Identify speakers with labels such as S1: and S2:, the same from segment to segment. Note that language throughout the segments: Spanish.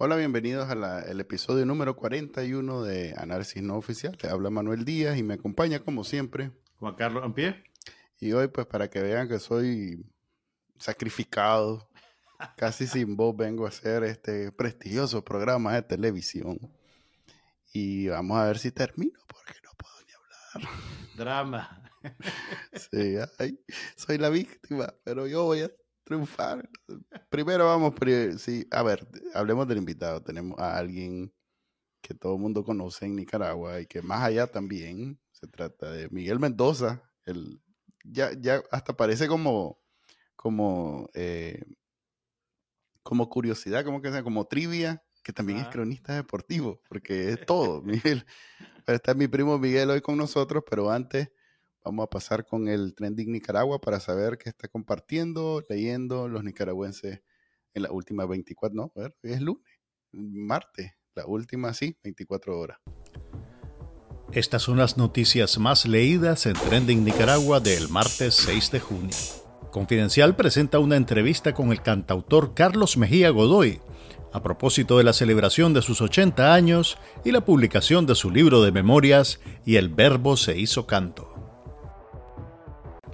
S1: Hola, bienvenidos al episodio número 41 de Análisis No Oficial. Le habla Manuel Díaz y me acompaña como siempre.
S2: Juan Carlos Ampie.
S1: Y hoy, pues para que vean que soy sacrificado, casi sin voz vengo a hacer este prestigioso programa de televisión. Y vamos a ver si termino porque no puedo ni hablar.
S2: Drama.
S1: Sí, soy la víctima, pero yo voy a triunfar. Primero vamos, sí, a ver, hablemos del invitado. Tenemos a alguien que todo el mundo conoce en Nicaragua y que más allá también se trata de Miguel Mendoza. El, ya, ya hasta parece como, como, eh, como curiosidad, como que sea, como trivia, que también es cronista deportivo, porque es todo, Miguel. Pero está mi primo Miguel hoy con nosotros, pero antes Vamos a pasar con el Trending Nicaragua para saber qué está compartiendo, leyendo los nicaragüenses en las últimas 24, no, es lunes, martes, la última, sí, 24 horas.
S3: Estas son las noticias más leídas en Trending Nicaragua del martes 6 de junio. Confidencial presenta una entrevista con el cantautor Carlos Mejía Godoy a propósito de la celebración de sus 80 años y la publicación de su libro de memorias Y el Verbo se hizo canto.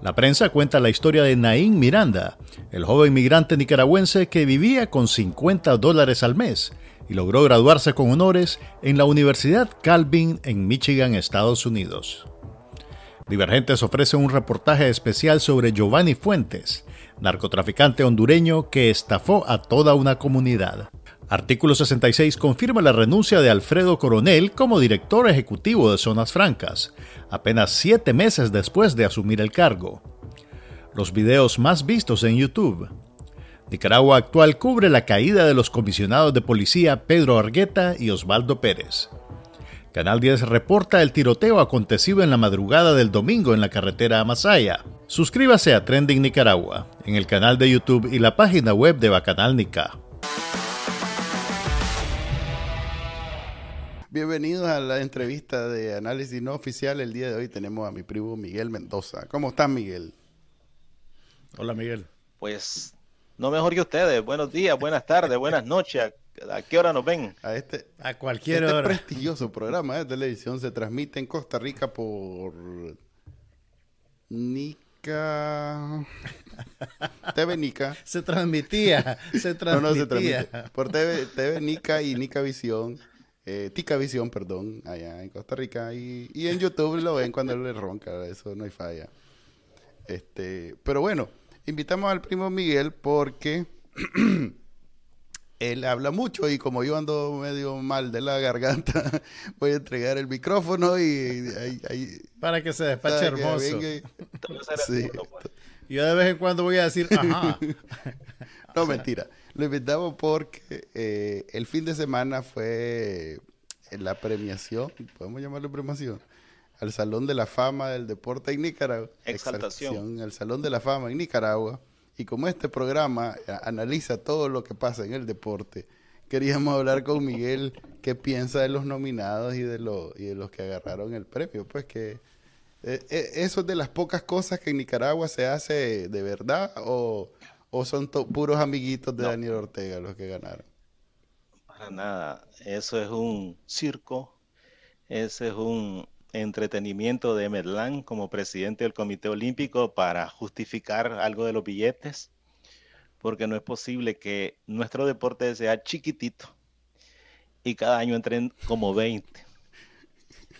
S3: La prensa cuenta la historia de Naín Miranda, el joven migrante nicaragüense que vivía con 50 dólares al mes y logró graduarse con honores en la Universidad Calvin en Michigan, Estados Unidos. Divergentes ofrece un reportaje especial sobre Giovanni Fuentes, narcotraficante hondureño que estafó a toda una comunidad. Artículo 66 confirma la renuncia de Alfredo Coronel como director ejecutivo de Zonas Francas, apenas siete meses después de asumir el cargo. Los videos más vistos en YouTube. Nicaragua Actual cubre la caída de los comisionados de policía Pedro Argueta y Osvaldo Pérez. Canal 10 reporta el tiroteo acontecido en la madrugada del domingo en la carretera a Masaya. Suscríbase a Trending Nicaragua en el canal de YouTube y la página web de Bacanal Nica.
S1: Bienvenidos a la entrevista de análisis no oficial. El día de hoy tenemos a mi primo Miguel Mendoza. ¿Cómo estás, Miguel?
S2: Hola, Miguel.
S4: Pues no mejor que ustedes. Buenos días, buenas tardes, buenas noches. ¿A qué hora nos ven?
S1: A este,
S2: a cualquier
S1: este
S2: hora.
S1: prestigioso programa de televisión se transmite en Costa Rica por Nica. TV Nica.
S2: Se transmitía, se transmitía. No, no se transmite.
S1: Por TV, TV Nica y Nica Visión eh, Tica Visión, perdón, allá en Costa Rica. Y, en YouTube lo ven cuando le ronca, eso no hay falla. Este, pero bueno, invitamos al primo Miguel porque él habla mucho y como yo ando medio mal de la garganta, voy a entregar el micrófono y,
S2: para que se despache hermoso. Yo de vez en cuando voy a decir, ajá.
S1: no, mentira. Lo invitamos porque eh, el fin de semana fue la premiación, podemos llamarlo premiación, al Salón de la Fama del Deporte en Nicaragua.
S4: Exaltación.
S1: Al Salón de la Fama en Nicaragua. Y como este programa eh, analiza todo lo que pasa en el deporte, queríamos hablar con Miguel qué piensa de los nominados y de, los y de los que agarraron el premio. Pues que eh, eso es de las pocas cosas que en Nicaragua se hace de verdad o ¿O son puros amiguitos de Daniel Ortega los que ganaron?
S4: Para nada. Eso es un circo. Ese es un entretenimiento de Medlán como presidente del Comité Olímpico para justificar algo de los billetes. Porque no es posible que nuestro deporte sea chiquitito y cada año entren como 20.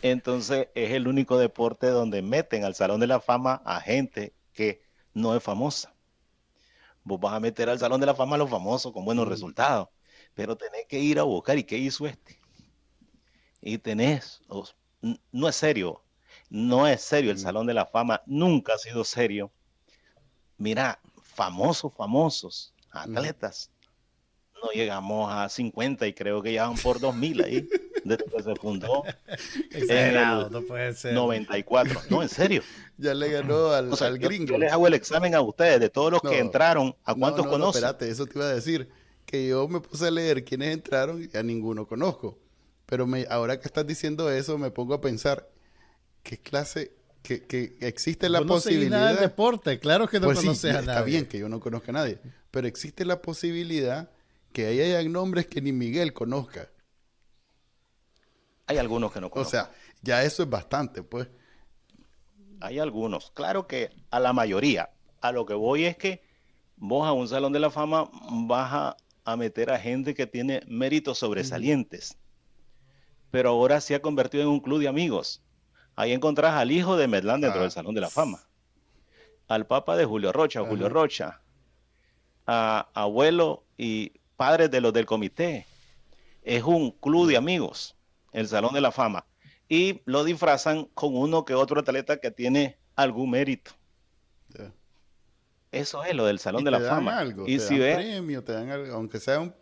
S4: Entonces es el único deporte donde meten al Salón de la Fama a gente que no es famosa vos vas a meter al Salón de la Fama a los famosos con buenos resultados, pero tenés que ir a buscar, ¿y qué hizo este? Y tenés, no es serio, no es serio el Salón de la Fama, nunca ha sido serio. Mira, famosos, famosos, atletas, no llegamos a 50 y creo que ya van por 2000 ahí, desde que se fundó.
S2: Exagerado, no puede ser.
S4: 94, no, en serio.
S1: Ya le ganó al, gringo.
S4: Yo les hago el examen a ustedes de todos los que entraron, ¿a cuántos no, no,
S1: espérate, eso te iba a decir. Que yo me puse a leer quiénes entraron y a ninguno conozco. Pero me, ahora que estás diciendo eso, me pongo a pensar, ¿qué clase que, que, existe la posibilidad.
S2: del deporte, claro que no
S1: pues
S2: conoce a
S1: nadie. Está bien que yo no conozca a nadie, pero existe la posibilidad que ahí hayan nombres que ni Miguel conozca.
S4: Hay algunos que no conozco.
S1: O sea, ya eso es bastante, pues.
S4: Hay algunos. Claro que a la mayoría. A lo que voy es que vos a un Salón de la Fama vas a, meter a gente que tiene méritos sobresalientes. Pero ahora se ha convertido en un club de amigos. Ahí encontrás al hijo de Medlán dentro del ah. Salón de la Fama. Al papá de Julio Rocha, Julio Rocha. A abuelo y padres de los del comité. Es un club de amigos, el Salón de la Fama. Y lo disfrazan con uno que otro atleta que tiene algún mérito. Eso es lo del Salón de la Fama.
S1: Algo, y te si dan premio, te dan algo, aunque sea un,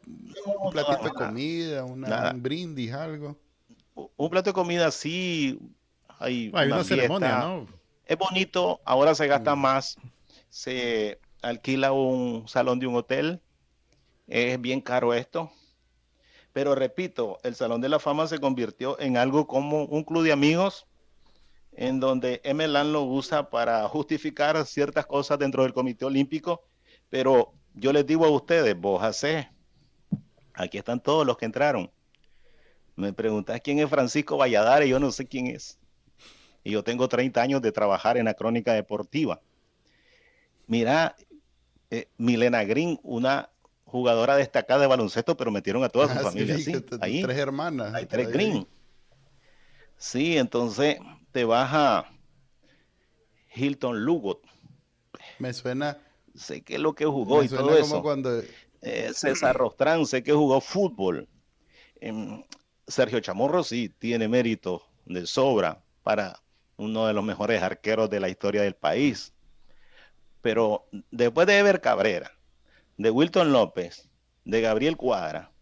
S1: platito de comida, un brindis, algo.
S4: Un plato de comida sí, hay, una, ceremonia, ¿no? Es bonito, ahora se gasta mm. más, se alquila un salón de un hotel, es bien caro esto. Pero repito, el Salón de la Fama se convirtió en algo como un club de amigos en donde MLAN lo usa para justificar ciertas cosas dentro del Comité Olímpico, pero yo les digo a ustedes, vos hacés, aquí están todos los que entraron. Me preguntas quién es Francisco Valladares, yo no sé quién es. Y yo tengo 30 años de trabajar en la crónica deportiva. Mira, eh, Milena Green, una jugadora destacada de baloncesto, pero metieron a toda su ah, familia. Sí,
S1: Ahí. Tres hermanas.
S4: Hay tres Green. Sí, entonces te baja Hilton Lugot.
S1: Me suena.
S4: Sé que es lo que jugó y todo eso. Cuando... Eh, César Rostrán, sé que jugó fútbol. Em, Sergio Chamorro sí tiene mérito de sobra para uno de los mejores arqueros de la historia del país. Pero después de Ever Cabrera, de Wilton López, de Gabriel Cuadra,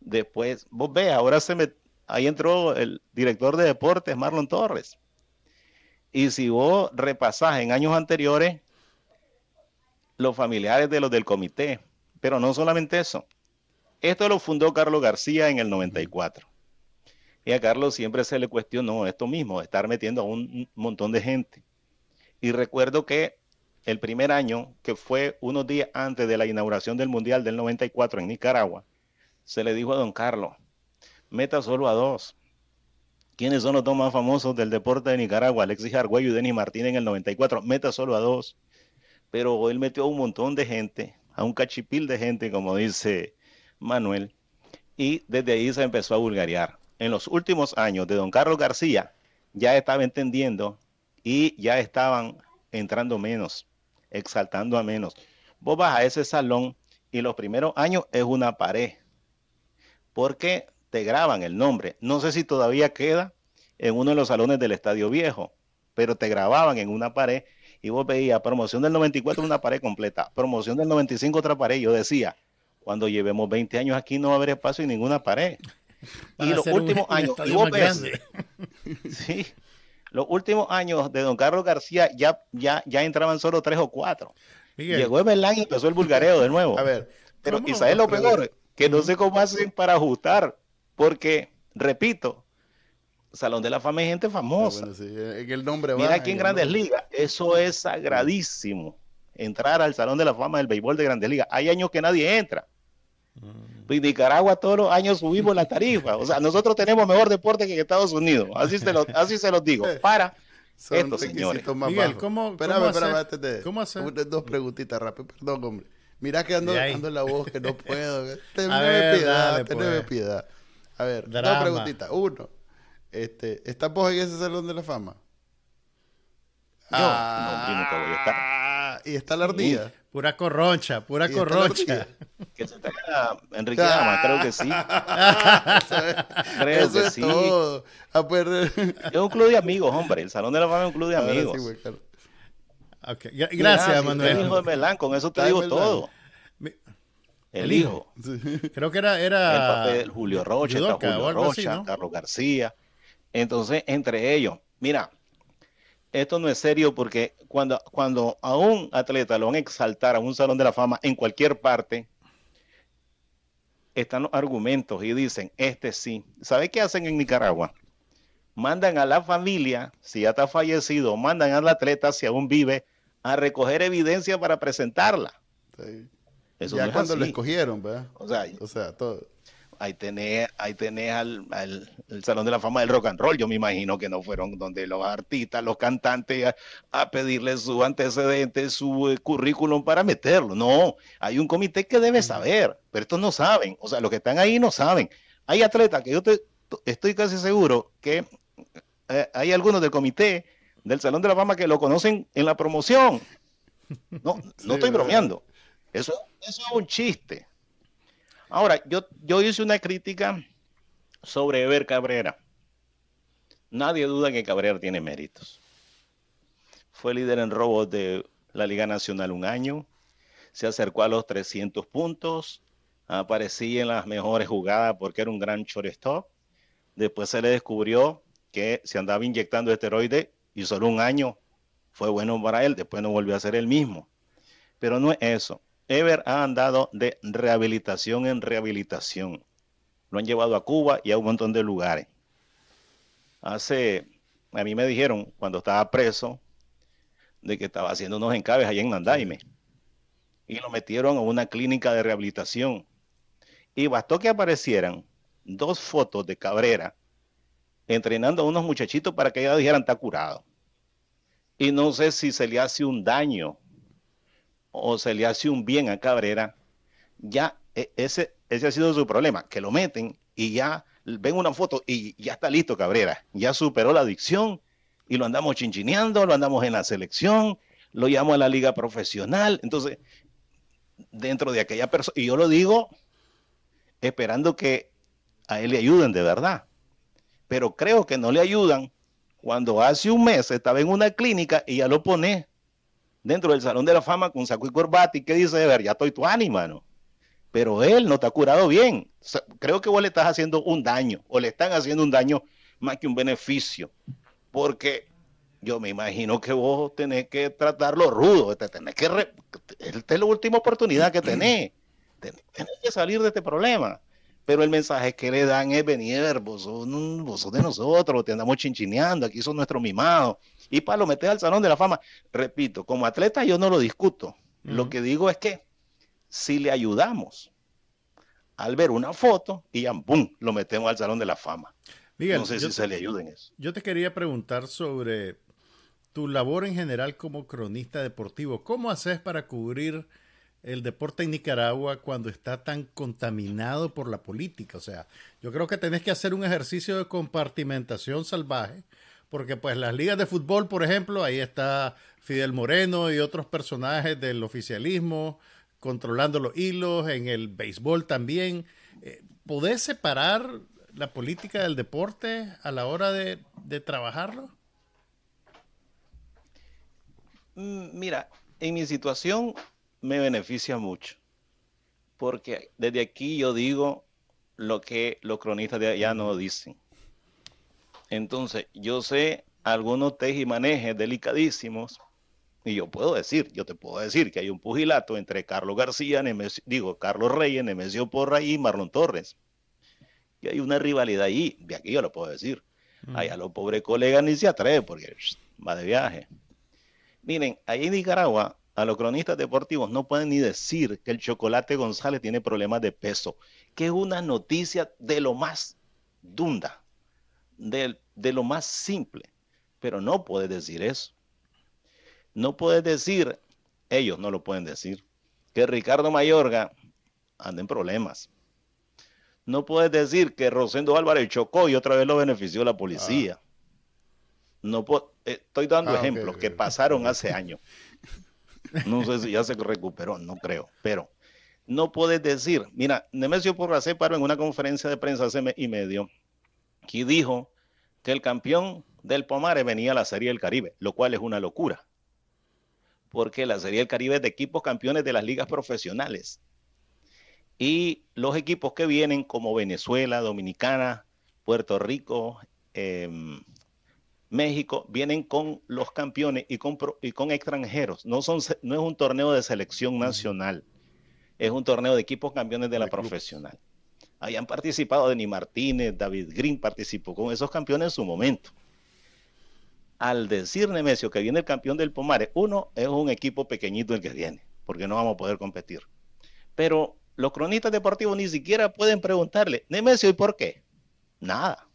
S4: después, vos ves, ahora se me, ahí entró el director de deportes, Marlon Torres. Y si vos repasás en años anteriores, los familiares de los del comité, pero no solamente eso. Esto lo fundó Carlos García en el 94. Y a Carlos siempre se le cuestionó esto mismo, estar metiendo a un montón de gente. Y recuerdo que el primer año, que fue unos días antes de la inauguración del Mundial del 94 en Nicaragua, se le dijo a don Carlos, meta solo a dos. ¿Quiénes son los dos más famosos del deporte de Nicaragua? Alexis Argüello y Denis Martín en el 94. Meta solo a dos. Pero él metió a un montón de gente, a un cachipil de gente, como dice Manuel. Y desde ahí se empezó a vulgarear. En los últimos años de don Carlos García, ya estaba entendiendo y ya estaban entrando menos, exaltando a menos. Vos vas a ese salón y los primeros años es una pared. Porque te graban el nombre. No sé si todavía queda en uno de los salones del Estadio Viejo, pero te grababan en una pared y vos veías promoción del 94 una pared completa, promoción del 95 otra pared. Yo decía, cuando llevemos 20 años aquí no va a haber espacio en ninguna pared. y los últimos años, sí, los últimos años de don Carlos García ya, ya, ya entraban solo tres o cuatro. Llegó Emelán y empezó el vulgareo de nuevo.
S1: A ver,
S4: pero quizás lo peor, que no sé cómo hacen para ajustar porque, repito, Salón de la Fama es gente famosa.
S1: Ah, el nombre
S4: Mira aquí en Grandes Ligas, eso es sagradísimo. Entrar al Salón de la Fama del béisbol de Grandes Ligas. Hay años que nadie entra. Mm. En Nicaragua todos los años subimos la tarifa. O sea, nosotros tenemos mejor deporte que Estados Unidos. Así se, lo, así se los digo. Para estos señores.
S1: Miguel, ¿cómo, espérame, espérame, ¿Cómo hacer? Dos preguntitas rápidas. Perdón, hombre. Mira que ando, ando en la voz que no puedo. Teneme piedad, teneme pues. piedad. A ver, dos preguntitas. Uno, este, ¿estás vos en ese salón de la fama?
S4: Yo, ah, no, yo voy a estar.
S1: Y está la ardilla.
S3: Pura corroncha, pura corroncha.
S4: Que se traiga Enrique Dama, creo que sí. creo que sí. Todo. Es un club de amigos, hombre. El Salón de la Fama es un club de amigos.
S3: okay. Gracias, Manuel.
S4: El hijo de Melán, con eso te digo todo. El, hijo.
S3: Creo que era, era...
S4: El papel Julio Rocha, Julio Rocha, Carlos García. Entonces, entre ellos, mira, esto no es serio porque cuando, cuando a un atleta lo van a exaltar a un salón de la fama en cualquier parte, están los argumentos y dicen, este sí. ¿Sabe qué hacen en Nicaragua? Mandan a la familia, si ya está fallecido, mandan al atleta, si aún vive, a recoger evidencia para presentarla. Sí.
S1: Eso ya cuando lo escogieron, ¿verdad?
S4: O sea, o sea todo. Ahí tenés, ahí tenés al, el Salón de la Fama del Rock and Roll. Yo me imagino que no fueron donde los artistas, los cantantes, a, pedirle su antecedente, su eh, currículum para meterlo. No, hay un comité que debe saber, pero estos no saben. O sea, los que están ahí no saben. Hay atletas que yo te, estoy casi seguro que eh, hay algunos del comité del Salón de la Fama que lo conocen en la promoción. No, no estoy bromeando. Eso, eso es un chiste. Ahora, yo, yo hice una crítica sobre Ever Cabrera. Nadie duda que Cabrera tiene méritos. Fue líder en robos de la Liga Nacional un año, se acercó a los 300 puntos, aparecía en las mejores jugadas porque era un gran shortstop. Después se le descubrió que se andaba inyectando esteroides y solo un año fue bueno para él, después no volvió a ser el mismo. Pero no es eso. Ever ha andado de rehabilitación en rehabilitación. Lo han llevado a Cuba y a un montón de lugares. Hace, a mí me dijeron cuando estaba preso de que estaba haciendo unos encabes allá en Nandaime. Y lo metieron a una clínica de rehabilitación. Y bastó que aparecieran dos fotos de Cabrera entrenando a unos muchachitos para que ellos dijeran está curado. Y no sé si se le hace un daño o se le hace un bien a Cabrera, ya e, ese, ese ha sido su problema, que lo meten y ya ven una foto y ya está listo Cabrera, ya superó la adicción y lo andamos chinchineando, lo andamos en la selección, lo llamo a la liga profesional, entonces dentro de aquella persona, y yo lo digo esperando que a él le ayuden de verdad, pero creo que no le ayudan cuando hace un mes estaba en una clínica y ya lo pone dentro del Salón de la Fama con saco y corbata y que dice, de ver, ya estoy tu ánima, ¿no? Pero él no te ha curado bien. creo que vos le estás haciendo un daño o le están haciendo un daño más que un beneficio. Porque yo me imagino que vos tenés que tratarlo rudo, tenés que esta es la última oportunidad que tenés. Tenés que salir de este problema. Pero el mensaje que le dan es venir, vos sos, de nosotros, te andamos chinchineando, aquí son nuestros mimados. Y para lo meter al Salón de la Fama, repito, como atleta yo no lo discuto. Lo que digo es que si le ayudamos al ver una foto y ya, ¡bum!, lo metemos al Salón de la Fama. no sé si se le ayuda en eso.
S3: Yo te quería preguntar sobre tu labor en general como cronista deportivo. ¿Cómo haces para cubrir el deporte en Nicaragua cuando está tan contaminado por la política. O sea, yo creo que tenés que hacer un ejercicio de compartimentación salvaje, porque pues las ligas de fútbol, por ejemplo, ahí está Fidel Moreno y otros personajes del oficialismo controlando los hilos, en el béisbol también. Eh, ¿Podés separar la política del deporte a la hora de, de trabajarlo?
S4: Mm, mira, en mi situación me beneficia mucho, porque desde aquí yo digo lo que los cronistas de allá no dicen. Entonces, yo sé algunos tejimanejes delicadísimos, y yo puedo decir, yo te puedo decir que hay un pugilato entre Carlos García, digo, Carlos Reyes, Nemesio Porra y Marlon Torres. Y hay una rivalidad ahí, de aquí yo lo puedo decir. Mm. Allá los pobres colegas ni se atreven porque va de viaje. Miren, ahí en Nicaragua a los cronistas deportivos no pueden ni decir que el Chocolate González tiene problemas de peso, que es una noticia de lo más dunda, de, de lo más simple. Pero no puedes decir eso. No puedes decir, ellos no lo pueden decir, que Ricardo Mayorga anda en problemas. No puedes decir que Rosendo Álvarez chocó y otra vez lo benefició la policía. Ah. No eh, estoy dando ah, ejemplos que pasaron hace años. No sé si ya se recuperó, no creo, pero no puedes decir, mira, Nemesio Porra se paró en una conferencia de prensa hace mes y medio que dijo que el campeón del Pomare venía a la Serie del Caribe, lo cual es una locura, porque la Serie del Caribe es de equipos campeones de las ligas profesionales. Y los equipos que vienen como Venezuela, Dominicana, Puerto Rico, eh, México vienen con los campeones y con, y con extranjeros. No, son, no es un torneo de selección nacional, es un torneo de equipos campeones de la profesional. Habían participado Denis Martínez, David Green participó con esos campeones en su momento. Al decir Nemesio que viene el campeón del Pomare, uno es un equipo pequeñito el que viene, porque no vamos a poder competir. Pero los cronistas deportivos ni siquiera pueden preguntarle, Nemesio, ¿y por qué? Nada.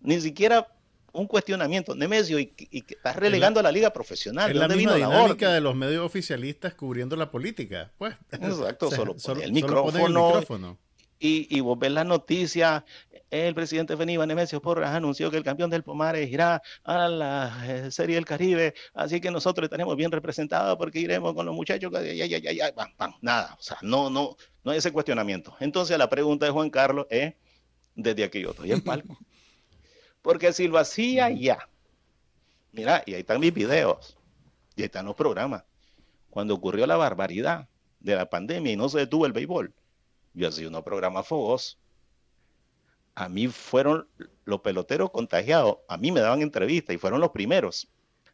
S4: Ni siquiera un cuestionamiento. Nemesio, y, y, estás relegando a la liga profesional.
S3: Es la misma dinámica de los medios oficialistas cubriendo la política. Pues,
S4: Exacto, solo, el, micrófono, Y, y vos ves la noticia, el presidente Feníbal Nemesio Porras anunció que el campeón del Pomares irá a la eh, Serie del Caribe, así que nosotros estaremos bien representados porque iremos con los muchachos, ya, ya, ya, ya, nada, o sea, no, no, no hay ese cuestionamiento. Entonces la pregunta de Juan Carlos es, desde aquí yo estoy en palco. Porque si lo hacía ya, mira, y ahí están mis videos, y ahí están los programas. Cuando ocurrió la barbaridad de la pandemia y no se detuvo el béisbol, yo hacía unos programas fogos. A mí fueron los peloteros contagiados, a mí me daban entrevistas y fueron los primeros.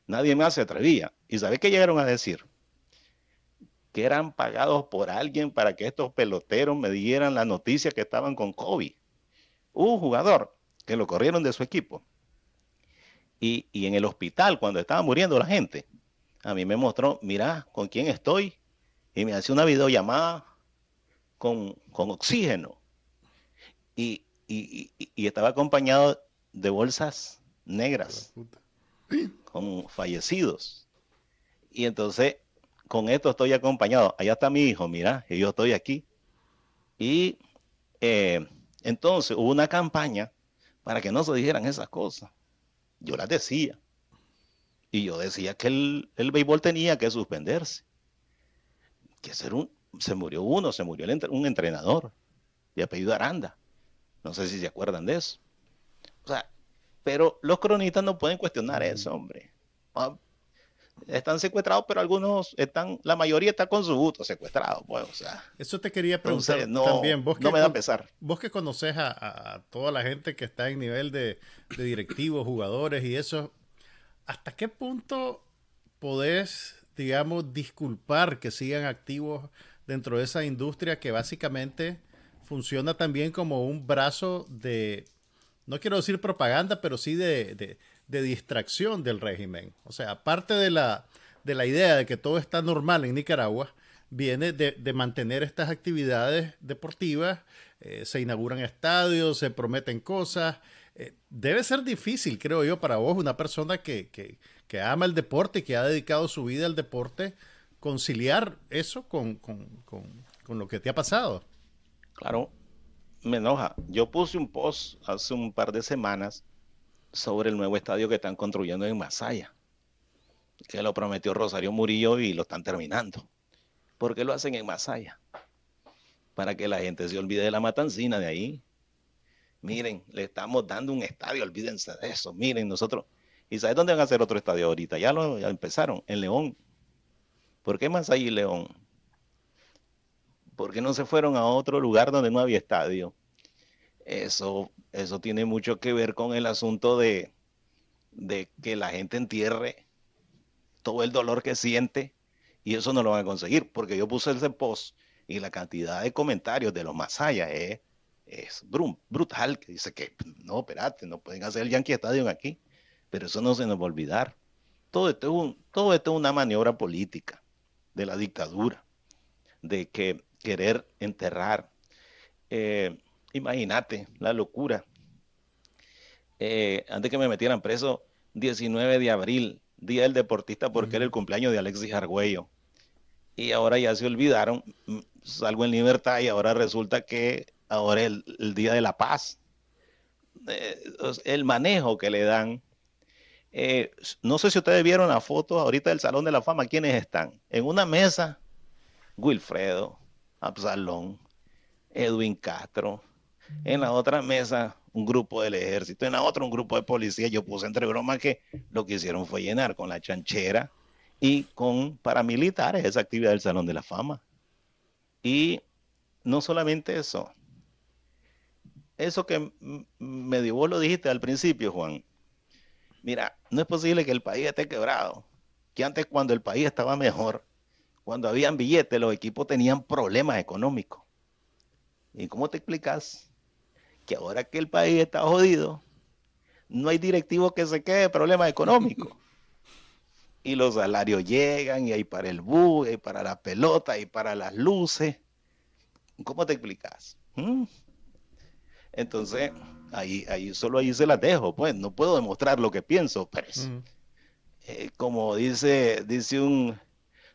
S4: Nadie más se atrevía. ¿Y sabes qué llegaron a decir? Que eran pagados por alguien para que estos peloteros me dieran la noticia que estaban con COVID. un jugador que lo corrieron de su equipo. Y, en el hospital, cuando estaba muriendo la gente, a mí me mostró, mira, con quién estoy. Y me hacía una videollamada con, con oxígeno. Y, y, estaba acompañado de bolsas negras con fallecidos. Y entonces, con esto estoy acompañado. Allá está mi hijo, mira, y yo estoy aquí. Y eh, entonces hubo una campaña para que no se dijeran esas cosas. Yo las decía. Y yo decía que el, el béisbol tenía que suspenderse. Que ser un, se murió uno, se murió un entrenador de apellido Aranda. No sé si se acuerdan de eso. O sea, pero los cronistas no pueden cuestionar eso, hombre. Ah, están secuestrados, pero algunos están, la mayoría está con su gusto secuestrado, pues, o sea.
S3: Eso te quería preguntar también. Vos que, no me da pesar. Vos que conoces a, toda la gente que está en nivel de, directivos, jugadores y eso, ¿hasta qué punto podés, digamos, disculpar que sigan activos dentro de esa industria que básicamente funciona también como un brazo de, no quiero decir propaganda, pero sí de de distracción del régimen. O sea, aparte de la, de la idea de que todo está normal en Nicaragua, viene de, mantener estas actividades deportivas, eh, se inauguran estadios, se prometen cosas. Eh, debe ser difícil, creo yo, para vos, una persona que, que, ama el deporte y que ha dedicado su vida al deporte, conciliar eso con, con, con lo que te ha pasado.
S4: Claro, me enoja. Yo puse un post hace un par de semanas sobre el nuevo estadio que están construyendo en Masaya, que lo prometió Rosario Murillo y lo están terminando. ¿Por qué lo hacen en Masaya? Para que la gente se olvide de la matancina de ahí. Miren, le estamos dando un estadio, olvídense de eso. Miren, nosotros. ¿Y sabes dónde van a hacer otro estadio ahorita? Ya lo empezaron, en León. ¿Por qué Masaya y León? ¿Por qué no se fueron a otro lugar donde no había estadio? Eso, eso tiene mucho que ver con el asunto de, de que la gente entierre todo el dolor que siente y eso no lo van a conseguir porque yo puse ese post y la cantidad de comentarios de los más allá es, brutal que dice que no, espérate, no pueden hacer el Yankee Stadium aquí, pero eso no se nos va a olvidar. Todo esto es, todo esto es una maniobra política de la dictadura, de que querer enterrar eh, Imagínate la locura. Eh, antes que me metieran preso, 19 de abril, Día del Deportista, porque era el cumpleaños de Alexis Argüello. Y ahora ya se olvidaron, mm, salgo en libertad y ahora resulta que ahora es el, Día de la Paz. Eh, el manejo que le dan. Eh, no sé si ustedes vieron la foto ahorita del Salón de la Fama, ¿quiénes están? En una mesa, Wilfredo, Absalón, Edwin Castro, en la otra mesa un grupo del ejército, en la otra un grupo de policía. Yo puse entre bromas que lo que hicieron fue llenar con la chanchera y con paramilitares esa actividad del Salón de la Fama. Y no solamente eso, eso que me dio, vos lo dijiste al principio, Juan. Mira, no es posible que el país esté quebrado, que antes cuando el país estaba mejor, cuando habían billetes, los equipos tenían problemas económicos. ¿Y cómo te explicas que ahora que el país está jodido, no hay directivo que se quede de problemas económicos. Y los salarios llegan, y hay para el bus, y para la pelota, y para las luces. ¿Cómo te explicas? ¿Mm? Entonces, ahí, ahí solo ahí se las dejo, pues no puedo demostrar lo que pienso, pero eh, como dice, dice un,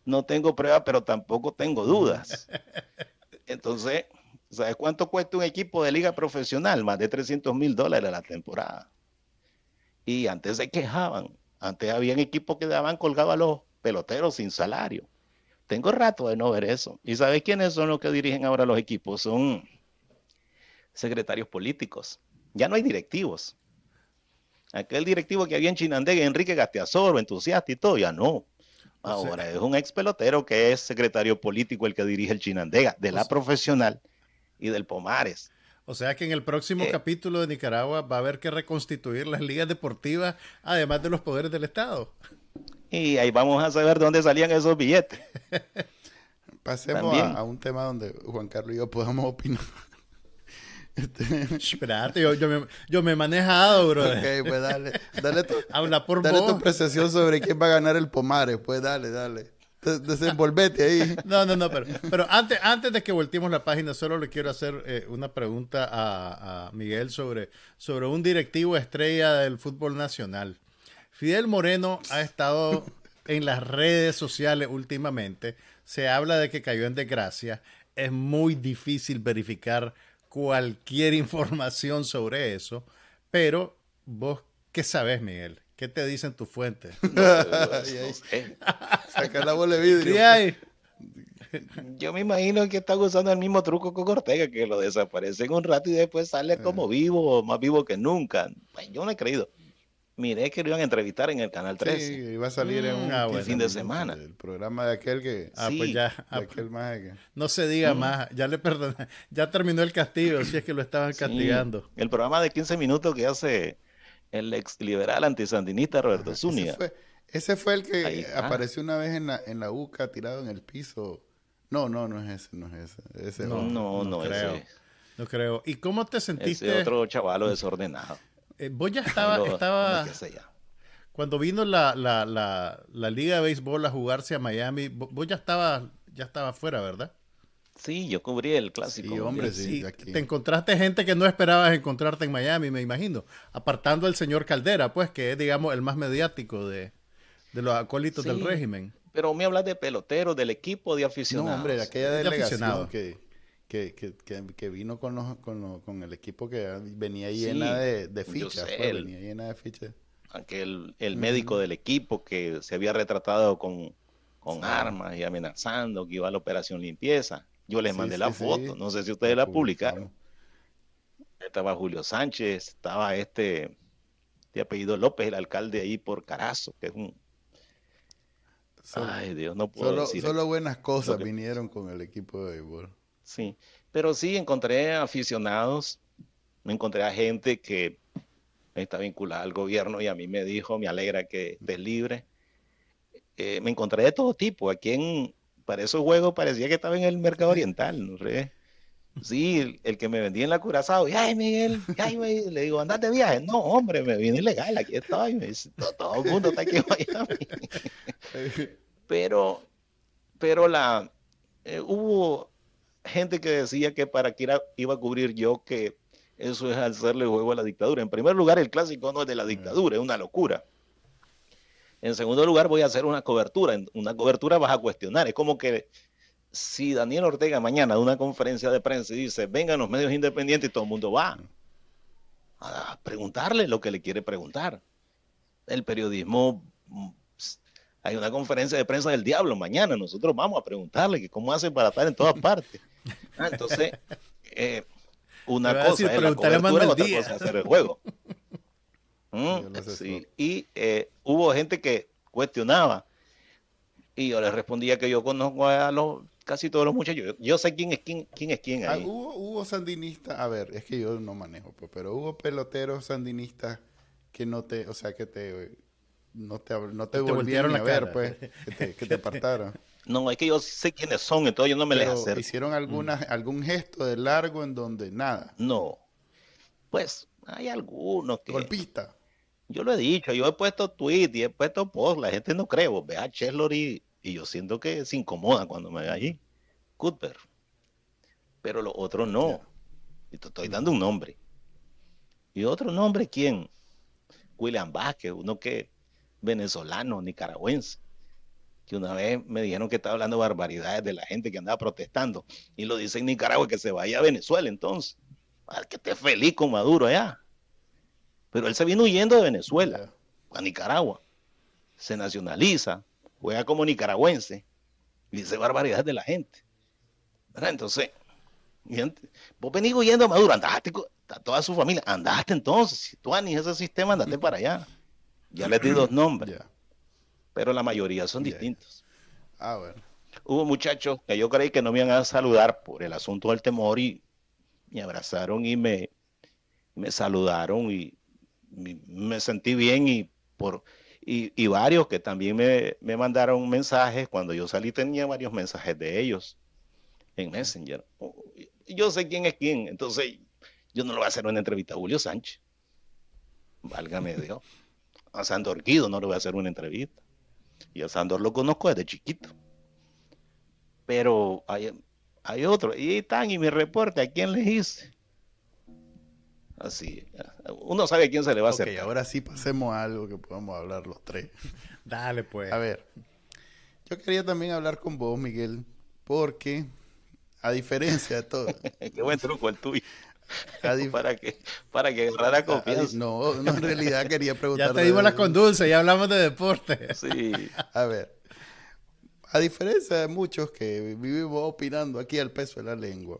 S4: no tengo pruebas, pero tampoco tengo dudas. Entonces, ¿sabes cuánto cuesta un equipo de liga profesional? Más de 300 mil dólares a la temporada. Y antes se quejaban, antes habían equipos que daban colgado a los peloteros sin salario. Tengo rato de no ver eso. ¿Y sabes quiénes son los que dirigen ahora los equipos? Son secretarios políticos. Ya no hay directivos. Aquel directivo que había en Chinandega, Enrique Gasteazoro, entusiasta y todo, ya no. Ahora es un ex pelotero que es secretario político el que dirige el Chinandega, de la profesional y del Pomares.
S3: O sea que en el próximo eh. capítulo de Nicaragua va a haber que reconstituir las ligas deportivas, además de los poderes del Estado.
S4: Y ahí vamos a saber dónde salían esos billetes.
S1: Pasemos a, a, un tema donde Juan Carlos y yo podamos opinar.
S3: Este... Espérate, yo, yo, me, yo, me, he manejado, bro.
S1: Ok, pues dale. Dale tu,
S3: Habla por
S1: dale tu apreciación sobre quién va a ganar el Pomares. Pues dale, dale. Desenvolvete ahí.
S3: No, no, no, pero, pero antes, antes de que volteemos la página, solo le quiero hacer eh, una pregunta a, a, Miguel sobre, sobre un directivo estrella del fútbol nacional. Fidel Moreno ha estado en las redes sociales últimamente. Se habla de que cayó en desgracia. Es muy difícil verificar cualquier información sobre eso, pero vos, ¿qué sabes, Miguel? ¿Qué te dicen tus fuentes?
S1: Saca la bola de vidrio.
S4: Yo me imagino que está usando el mismo truco con Ortega, que lo desaparece un rato y después sale como vivo, más vivo que nunca. Pues yo no he creído miré que lo iban a entrevistar en el Canal 13. Sí,
S1: iba a salir en un
S4: ah, fin de semana.
S1: El programa de aquel que...
S3: Ah, pues ya.
S1: Ah, aquel más que...
S3: No se diga más, ya le perdona, ya terminó el castigo, si es que lo estaban castigando.
S4: El programa de 15 minutos que hace el ex liberal antisandinista Roberto Zúñiga.
S1: Ese fue, el que apareció una vez en la, en la UCA tirado en el piso. No, no, no es ese, no es ese.
S4: no, no, no,
S3: creo. No creo. ¿Y cómo te sentiste?
S4: Ese otro chavalo desordenado.
S3: Eh, vos ya estaba, estaba cuando vino la, la, la, la, Liga de Béisbol a jugarse a Miami, vos ya estaba, ya estaba fuera, ¿verdad?
S4: Sí, yo cubrí el clásico.
S1: Sí, hombre, sí.
S3: Te encontraste gente que no esperabas encontrarte en Miami, me imagino. Apartando al señor Caldera, pues, que es, digamos, el más mediático de, de los acólitos del régimen.
S4: Pero me hablas de pelotero, del equipo de aficionados.
S1: No, hombre, de aquella delegación que que, que, que, vino con, los, con, con, el equipo que venía llena de, de, fichas. Pues, venía llena de fichas.
S4: Aquel, el médico del equipo que se había retratado con, con armas y amenazando que iba a la operación limpieza. Yo les mandé la foto, no sé si ustedes la publicaron. Estaba Julio Sánchez, estaba este de apellido López, el alcalde ahí por Carazo, que es un... Ay, Dios, no puedo
S1: solo,
S4: decir.
S1: Solo buenas cosas vinieron con el equipo de béisbol.
S4: Sí, pero sí encontré aficionados, me encontré a gente que está vinculada al gobierno y a mí me dijo, me alegra que estés libre. Eh, me encontré de todo tipo. Aquí en, para esos juegos parecía que estaba en el mercado oriental, no sé. Sí, el, que me vendía en la Curazao, ay Miguel, ay, le digo, andate de viaje. No, hombre, me vine ilegal, aquí estoy. Me dice, todo, el mundo está aquí en Miami. pero, pero la, eh, hubo gente que decía que para qué iba a cubrir yo que eso es hacerle juego a la dictadura. En primer lugar, el clásico no es de la dictadura, es una locura. En segundo lugar, voy a hacer una cobertura. En una cobertura vas a cuestionar. Es como que si Daniel Ortega mañana da una conferencia de prensa y dice, vengan los medios independientes y todo el mundo va a preguntarle lo que le quiere preguntar. El periodismo hay una conferencia de prensa del diablo mañana, nosotros vamos a preguntarle que cómo hace para estar en todas partes. Ah, entonces, eh, una cosa es la cobertura, otra cosa es hacer el juego. Mm, y eh, hubo gente que cuestionaba y yo les respondía que yo conozco a los casi todos los muchachos. Yo, sé quién es quién, quién es quién ahí.
S1: Ah, hubo, hubo sandinistas, a ver, es que yo no manejo, pues, pero hubo peloteros sandinistas que no te, o sea, que te no te, no te, volvieron a ver, pues, que te, que te apartaron.
S4: No, es que yo sé quiénes son, entonces yo no me les acerco.
S1: ¿Hicieron alguna, mm. algún gesto de largo en donde nada?
S4: No. Pues hay algunos que...
S1: Golpista.
S4: Yo lo he dicho, yo he puesto tweet y he puesto post, la gente no cree, ve a Cheslor y, yo siento que se incomoda cuando me ve allí. Cuthbert. pero los otros no. Y te estoy dando un nombre. ¿Y otro nombre quién? William Vázquez, uno que venezolano, nicaragüense, que una vez me dijeron que estaba hablando barbaridades de la gente que andaba protestando. Y lo dice en Nicaragua que se vaya a Venezuela entonces. Para que esté feliz con Maduro allá. Pero él se vino huyendo de Venezuela a Nicaragua. Se nacionaliza, juega como nicaragüense y dice barbaridades de la gente. Entonces, vos venís huyendo a Maduro, andaste con toda su familia, andaste entonces, si tú anís ese sistema, andate para allá. Ya les di dos nombres, pero la mayoría son distintos.
S1: Ah, bueno.
S4: Hubo muchachos que yo creí que no me iban a saludar por el asunto del temor y me abrazaron y me, me saludaron y me sentí bien y por y, varios que también me, me, mandaron mensajes. Cuando yo salí tenía varios mensajes de ellos en Messenger. Yo sé quién es quién, entonces yo no lo voy a hacer una entrevista a Julio Sánchez. Válgame Dios. A Sandor Guido no le voy a hacer una entrevista. Y a Sandor lo conozco desde chiquito. Pero hay, hay otro. Y están, y mi reporte, ¿a quién les hice? Así, uno sabe a quién se le va a hacer.
S1: ahora sí pasemos a algo que podamos hablar los tres.
S3: Dale, pues.
S1: A ver, yo quería también hablar con vos, Miguel, porque a diferencia de todo.
S4: Qué buen truco el tuyo. para que para que agarrara confianza.
S1: No, no, en realidad quería preguntar.
S3: ya te dimos la conduce, ya hablamos de deporte.
S4: Sí.
S1: A ver, a diferencia de muchos que vivimos opinando aquí al peso de la lengua,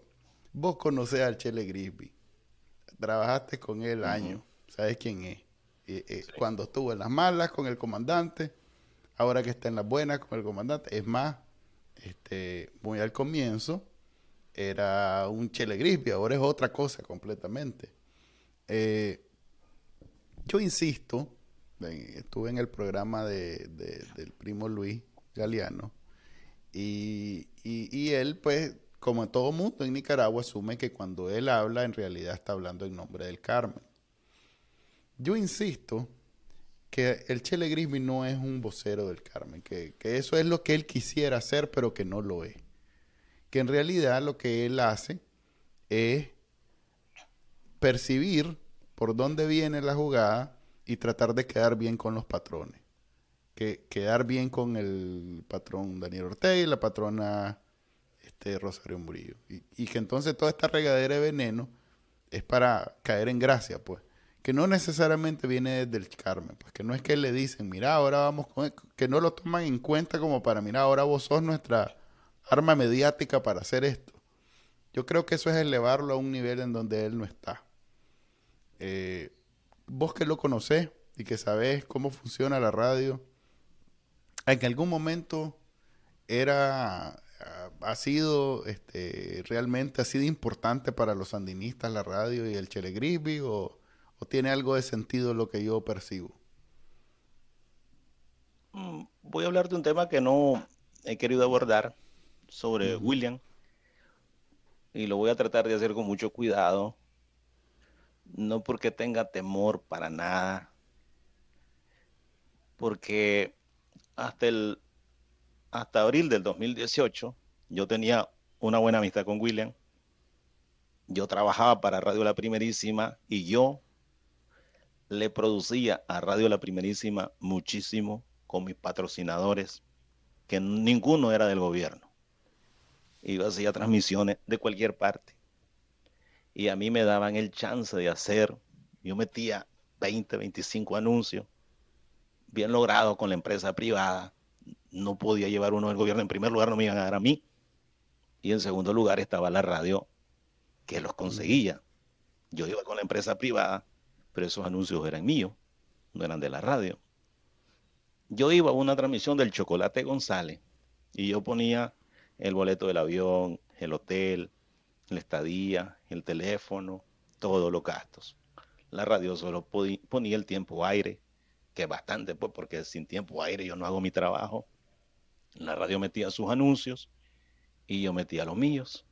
S1: vos conocés al Chele Grisby trabajaste con él años, sabes quién es. Cuando estuvo en las malas con el comandante, ahora que está en las buenas con el comandante, es más, este, muy al comienzo era un Chele Grisby, ahora es otra cosa completamente. Eh, yo insisto, estuve en el programa de, del primo Luis Galeano y, y él pues como todo mundo en Nicaragua, asume que cuando él habla, en realidad está hablando en nombre del Carmen. Yo insisto que el Chele Grisby no es un vocero del Carmen, que, eso es lo que él quisiera hacer, pero que no lo es. Que en realidad lo que él hace es percibir por dónde viene la jugada y tratar de quedar bien con los patrones. Que, quedar bien con el patrón Daniel Ortega y la patrona este Rosario Murillo. Y, que entonces toda esta regadera de veneno es para caer en gracia, pues. Que no necesariamente viene desde el Carmen, pues que no es que le dicen, mira, ahora vamos con... Que no lo toman en cuenta como para, mira, ahora vos sos nuestra arma mediática para hacer esto. Yo creo que eso es elevarlo a un nivel en donde él no está. Eh, vos que lo conocés y que sabés cómo funciona la radio, en algún momento era ha sido este, realmente ha sido importante para los sandinistas la radio y el Chele Grisby o, tiene algo de sentido lo que yo percibo?
S4: Mm, voy a hablar de un tema que no he querido abordar sobre William y lo voy a tratar de hacer con mucho cuidado, no porque tenga temor para nada, porque hasta el hasta abril del 2018 yo tenía una buena amistad con William. Yo trabajaba para Radio La Primerísima y yo le producía a Radio La Primerísima muchísimo con mis patrocinadores, que ninguno era del gobierno. Iba hacía transmisiones de cualquier parte. Y a mí me daban el chance de hacer, yo metía 20, 25 anuncios, bien logrado con la empresa privada. No podía llevar uno del gobierno. En primer lugar, no me iban a dar a mí y en segundo lugar estaba la radio que los conseguía. Yo iba con la empresa privada, pero esos anuncios eran míos, no eran de la radio. Yo iba a una transmisión del Chocolate González y yo ponía el boleto del avión, el hotel, la estadía, el teléfono, todos los gastos. La radio solo ponía el tiempo aire, que es bastante, pues, porque sin tiempo aire yo no hago mi trabajo. La radio metía sus anuncios y yo metía los míos.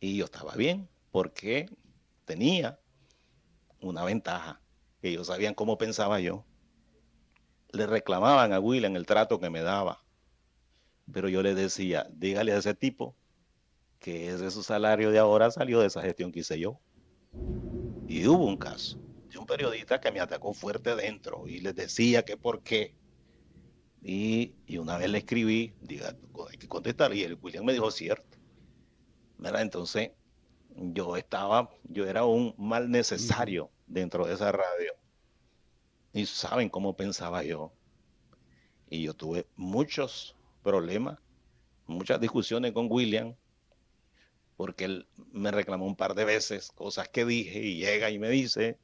S4: Y yo estaba bien porque tenía una ventaja, ellos sabían cómo pensaba yo. Le reclamaban a William el trato que me daba, pero yo le decía, dígale a ese tipo que ese su salario de ahora salió de esa gestión que hice yo. Y hubo un caso de un periodista que me atacó fuerte dentro y les decía que por qué. Y, una vez le escribí, diga, hay que contestar, y el William me dijo cierto. ¿Verdad? Entonces, yo estaba, yo era un mal necesario dentro de esa radio. Y saben cómo pensaba yo. Y yo tuve muchos problemas, muchas discusiones con William, porque él me reclamó un par de veces cosas que dije y llega y me dice,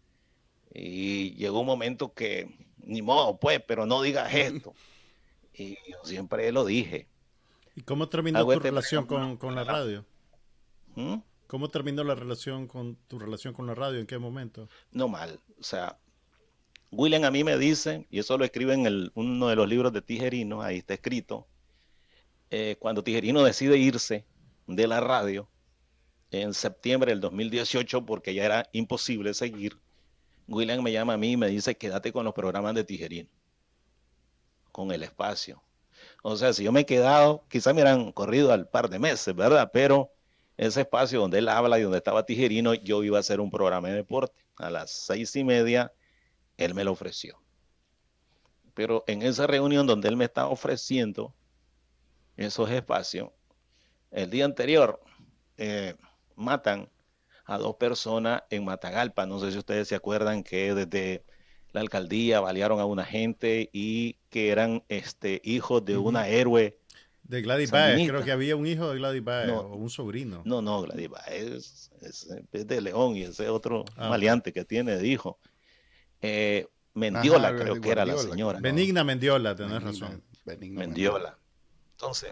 S4: y llegó un momento que, ni modo, pues, pero no digas esto. Y yo siempre lo dije.
S3: ¿Y cómo terminó tu este relación con, la radio? ¿Mm? ¿Cómo terminó la relación con tu relación con la radio? ¿En qué momento?
S4: No mal. O sea, William a mí me dice, y eso lo escribe en el, uno de los libros de Tijerino, ahí está escrito, eh, cuando Tijerino decide irse de la radio en septiembre del 2018, porque ya era imposible seguir, William me llama a mí y me dice, quédate con los programas de Tijerino, con el espacio. O sea, si yo me he quedado, quizás me hubieran corrido al par de meses, ¿verdad? Pero ese espacio donde él habla y donde estaba Tijerino, yo iba a hacer un programa de deporte. A las seis y media, él me lo ofreció. Pero en esa reunión donde él me estaba ofreciendo esos espacios, el día anterior eh, matan a dos personas en Matagalpa. No sé si ustedes se acuerdan que desde la alcaldía balearon a una gente y que eran este, hijos de una héroe.
S3: De Gladys Baez, creo que había un hijo de Gladys Baez o un sobrino.
S4: No, no, Gladys Baez es, de León y ese otro ah, maleante que tiene de hijo. Eh, Mendiola creo que era la señora.
S3: Benigna Mendiola, tenés razón.
S4: Mendiola. Entonces,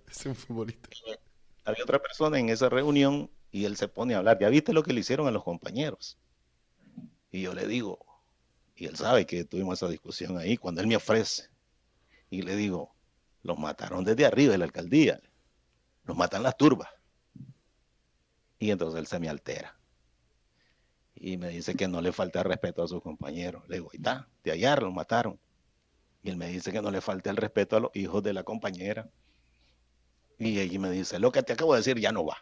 S3: es un futbolista.
S4: Eh, había otra persona en esa reunión y él se pone a hablar. ¿Ya viste lo que le hicieron a los compañeros? Y yo le digo, y él sabe que tuvimos esa discusión ahí, cuando él me ofrece, y le digo, los mataron desde arriba de la alcaldía, los matan las turbas. Y entonces él se me altera. Y me dice que no le falta respeto a sus compañeros. Le digo, ahí está, de allá los mataron. Y él me dice que no le falta el respeto a los hijos de la compañera. Y allí me dice, lo que te acabo de decir ya no va.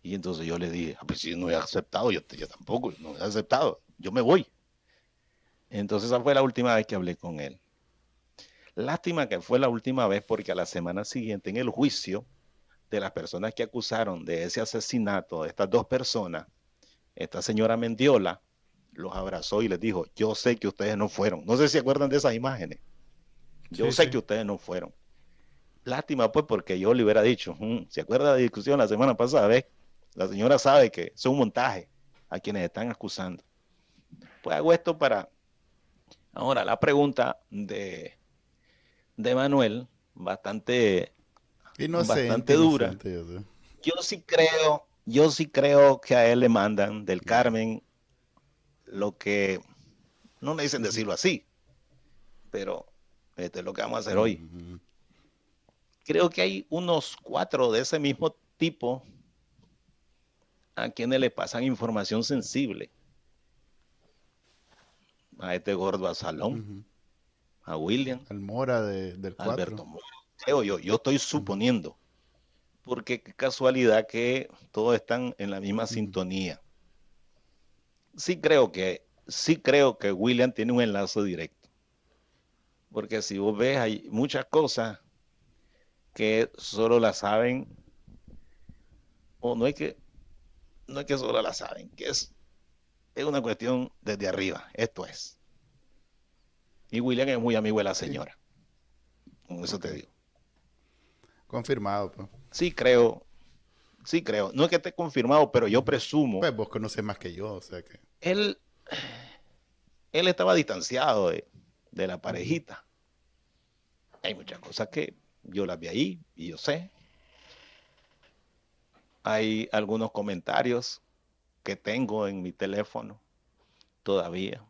S4: Y entonces yo le dije, ah, pues si no he aceptado, yo, yo tampoco, no he aceptado, yo me voy. Entonces esa fue la última vez que hablé con él. Lástima que fue la última vez porque a la semana siguiente en el juicio de las personas que acusaron de ese asesinato de estas dos personas, esta señora Mendiola los abrazó y les dijo, yo sé que ustedes no fueron. No sé si se acuerdan de esas imágenes. Yo sé que ustedes no fueron. Lástima pues porque yo le hubiera dicho, mm, ¿se acuerda de la discusión la semana pasada? ¿Ves? La señora sabe que es un montaje a quienes están acusando. Pues hago esto para... Ahora, la pregunta de, de Manuel, bastante, bastante dura. Yo sí creo, yo sí creo que a él le mandan del Carmen lo que, no me dicen decirlo así, pero esto es lo que vamos a hacer hoy. Creo que hay unos cuatro de ese mismo tipo a quienes le pasan información sensible. A este gordo a Salón, a William.
S3: Al Mora de, del 4.
S4: Alberto Mora. Creo yo, yo estoy suponiendo. Porque qué casualidad que todos están en la misma sintonía. Sí creo que, sí creo que William tiene un enlace directo. Porque si vos ves, hay muchas cosas que solo la saben, o no hay que, no es que solo la saben, que es, es una cuestión desde arriba. Esto es. Y William es muy amigo de la señora. Con eso te digo.
S1: Confirmado, pues.
S4: Sí, creo. Sí, creo. No es que esté confirmado, pero yo presumo.
S1: Pues vos conoces más que yo, o sea que.
S4: Él, él estaba distanciado de, de la parejita. Hay muchas cosas que yo las vi ahí y yo sé hay algunos comentarios que tengo en mi teléfono todavía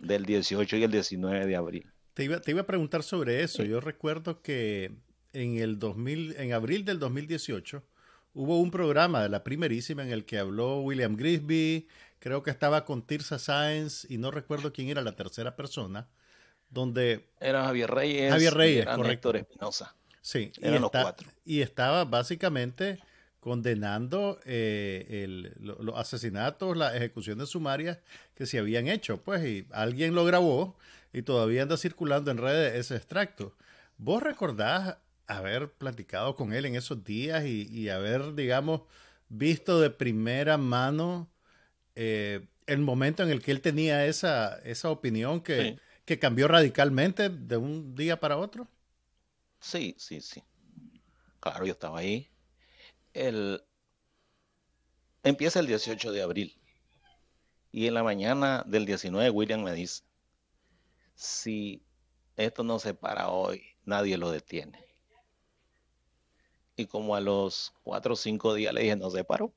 S4: del 18 y el 19 de abril.
S3: Te iba, te iba a preguntar sobre eso. Yo recuerdo que en el 2000, en abril del 2018 hubo un programa de la primerísima en el que habló William Grisby, creo que estaba con Tirsa Sáenz y no recuerdo quién era la tercera persona, donde
S4: era Javier Reyes,
S3: Javier Reyes,
S4: correcto. Espinosa.
S3: Sí, Eran los cuatro. Y estaba básicamente condenando eh, los asesinatos, las ejecuciones sumarias que se habían hecho. Pues, y alguien lo grabó y todavía anda circulando en redes ese extracto. ¿Vos recordás haber platicado con él en esos días y, haber, digamos, visto de primera mano eh, el momento en el que él tenía esa, esa opinión que, que cambió radicalmente de un día para otro?
S4: Sí, sí, sí. Claro, yo estaba ahí el, empieza el 18 de abril. Y en la mañana del 19 William me dice, si esto no se para hoy, nadie lo detiene. Y como a los cuatro o cinco días le dije, no se paró.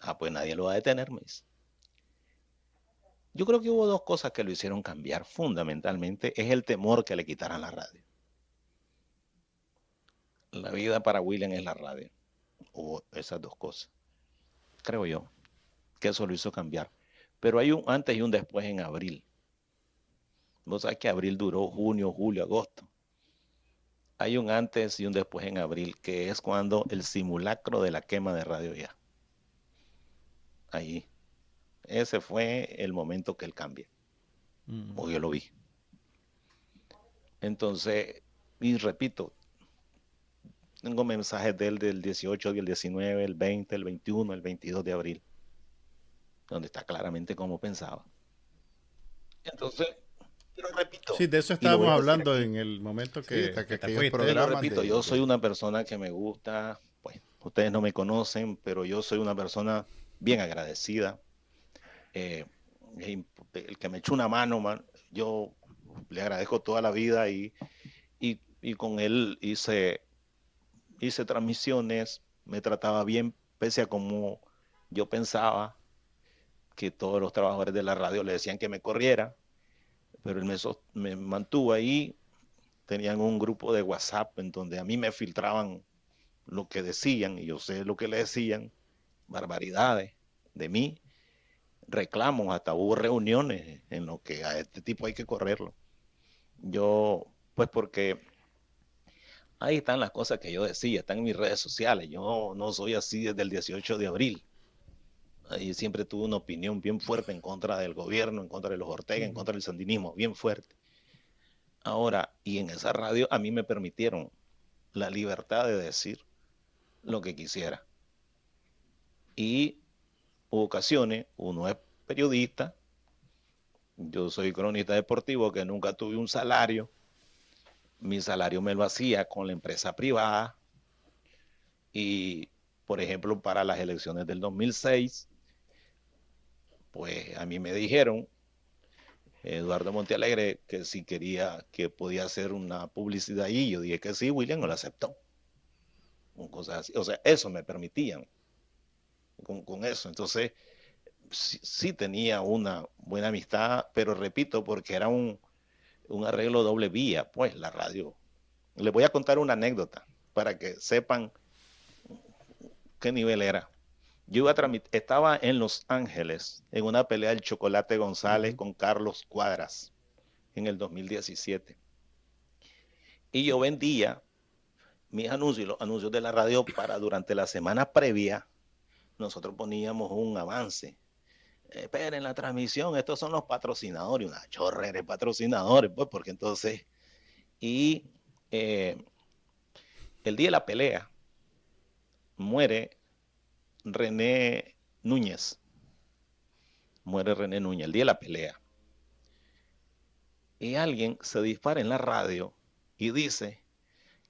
S4: Ah, pues nadie lo va a detener, me dice. Yo creo que hubo dos cosas que lo hicieron cambiar fundamentalmente. Es el temor que le quitaran la radio. La vida para William es la radio o esas dos cosas. Creo yo que eso lo hizo cambiar. Pero hay un antes y un después en abril. Vos sabés que abril duró junio, julio, agosto. Hay un antes y un después en abril, que es cuando el simulacro de la quema de Radio Ya. Ahí. Ese fue el momento que él cambia. Mm. O yo lo vi. Entonces, y repito, tengo mensajes de él del 18, del 19, el 20, el 21, el 22 de abril, donde está claramente como pensaba. Entonces, pero repito.
S3: Sí, de eso estábamos hablando en el momento que,
S4: que, Pero repito, yo soy una persona que me gusta, pues ustedes no me conocen, pero yo soy una persona bien agradecida. Eh, el que me echó una mano, man, yo le agradezco toda la vida y, y, y con él hice hice transmisiones, me trataba bien, pese a como yo pensaba que todos los trabajadores de la radio le decían que me corriera, pero él me, me mantuvo ahí. Tenían un grupo de WhatsApp en donde a mí me filtraban lo que decían y yo sé lo que le decían, barbaridades de mí, reclamos, hasta hubo reuniones en lo que a este tipo hay que correrlo. Yo, pues porque Ahí están las cosas que yo decía, están en mis redes sociales. Yo no soy así desde el 18 de abril. Ahí siempre tuve una opinión bien fuerte en contra del gobierno, en contra de los Ortega, en contra del sandinismo, bien fuerte. Ahora, y en esa radio a mí me permitieron la libertad de decir lo que quisiera. Y hubo ocasiones, uno es periodista, yo soy cronista deportivo que nunca tuve un salario, mi salario me lo hacía con la empresa privada y, por ejemplo, para las elecciones del 2006, pues a mí me dijeron, Eduardo Montealegre, que si quería, que podía hacer una publicidad ahí, yo dije que sí, William no lo aceptó. Cosas así. O sea, eso me permitían con, eso. Entonces, sí tenía una buena amistad, pero repito, porque era un, un arreglo doble vía, pues la radio. Les voy a contar una anécdota para que sepan qué nivel era. Yo iba a estaba en Los Ángeles en una pelea del Chocolate González con Carlos Cuadras en el 2017. Y yo vendía mis anuncios, los anuncios de la radio para durante la semana previa, nosotros poníamos un avance. Esperen la transmisión, estos son los patrocinadores, una chorrera de patrocinadores, pues, porque entonces, y eh, el día de la pelea, muere René Núñez, muere René Núñez, el día de la pelea, y alguien se dispara en la radio y dice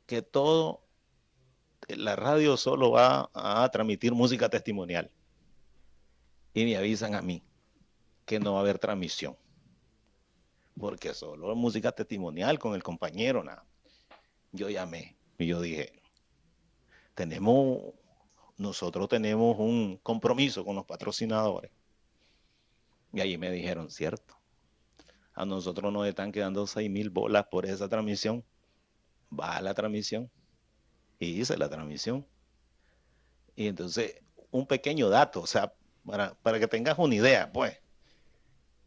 S4: que todo, la radio solo va a transmitir música testimonial y me avisan a mí que no va a haber transmisión. Porque solo música testimonial con el compañero, nada. Yo llamé y yo dije, tenemos, nosotros tenemos un compromiso con los patrocinadores. Y ahí me dijeron, cierto, a nosotros nos están quedando seis mil bolas por esa transmisión. Va a la transmisión. Y hice la transmisión. Y entonces, un pequeño dato, o sea, para, que tengas una idea, pues,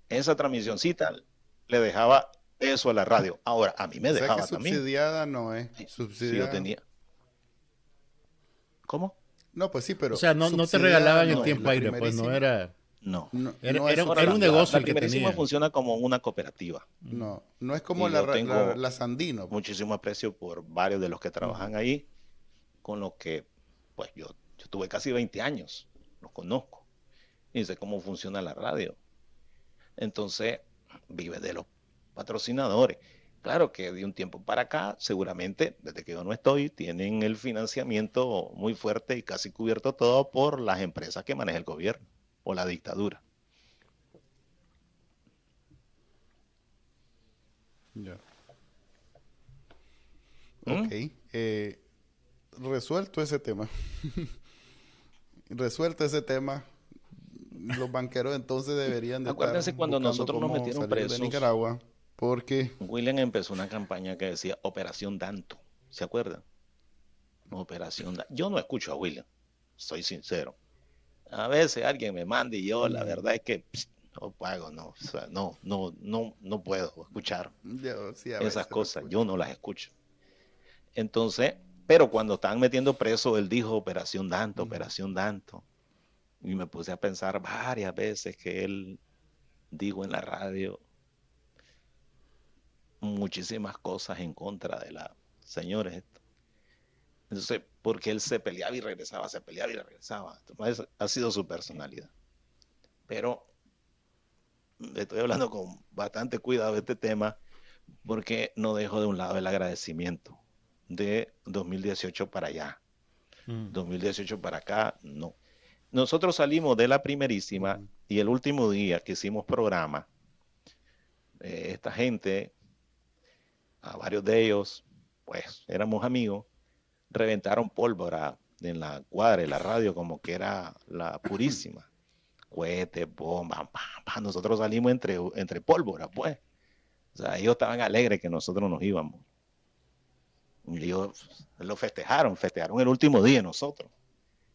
S4: esa transmisioncita le dejaba eso a la radio. Ahora, a mí me dejaba también.
S1: Subsidiada no es.
S4: Subsidiada. yo tenía. ¿Cómo?
S1: No, pues sí, pero.
S3: O sea, no, no te regalaban el tiempo aire, pues no era.
S4: No.
S3: era, un negocio.
S4: La, el que funciona como una cooperativa.
S1: No, no es como la, la, la, Sandino.
S4: Muchísimo aprecio por varios de los que trabajan ahí, con los que, pues yo, yo tuve casi 20 años, los conozco, y sé cómo funciona la radio. Entonces, vive de los patrocinadores. Claro que de un tiempo para acá, seguramente, desde que yo no estoy, tienen el financiamiento muy fuerte y casi cubierto todo por las empresas que maneja el gobierno o la dictadura.
S1: Ya. ¿Mm? Ok. Eh, resuelto ese tema. resuelto ese tema. Los banqueros entonces deberían de
S4: Acuérdense cuando nosotros nos metieron presos.
S1: De Nicaragua porque
S4: William empezó una campaña que decía Operación Danto. ¿Se acuerdan? Operación Danto. Yo no escucho a William, soy sincero. A veces alguien me manda y yo la verdad es que no pago, no, no, no, no, no puedo escuchar esas cosas. Yo no las escucho. Entonces, pero cuando estaban metiendo preso, él dijo Operación Danto, Operación Danto. Y me puse a pensar varias veces que él dijo en la radio muchísimas cosas en contra de la señora Entonces, porque él se peleaba y regresaba, se peleaba y regresaba. ha sido su personalidad. Pero estoy hablando con bastante cuidado de este tema porque no dejo de un lado el agradecimiento de 2018 para allá. 2018 mm. para acá, no. Nosotros salimos de la primerísima mm. y el último día que hicimos programa, eh, esta gente a varios de ellos, pues éramos amigos, reventaron pólvora en la cuadra, en la radio, como que era la purísima. Cohetes, bombas, nosotros salimos entre, entre pólvora, pues. O sea, ellos estaban alegres que nosotros nos íbamos. Y ellos lo festejaron, festejaron el último día nosotros.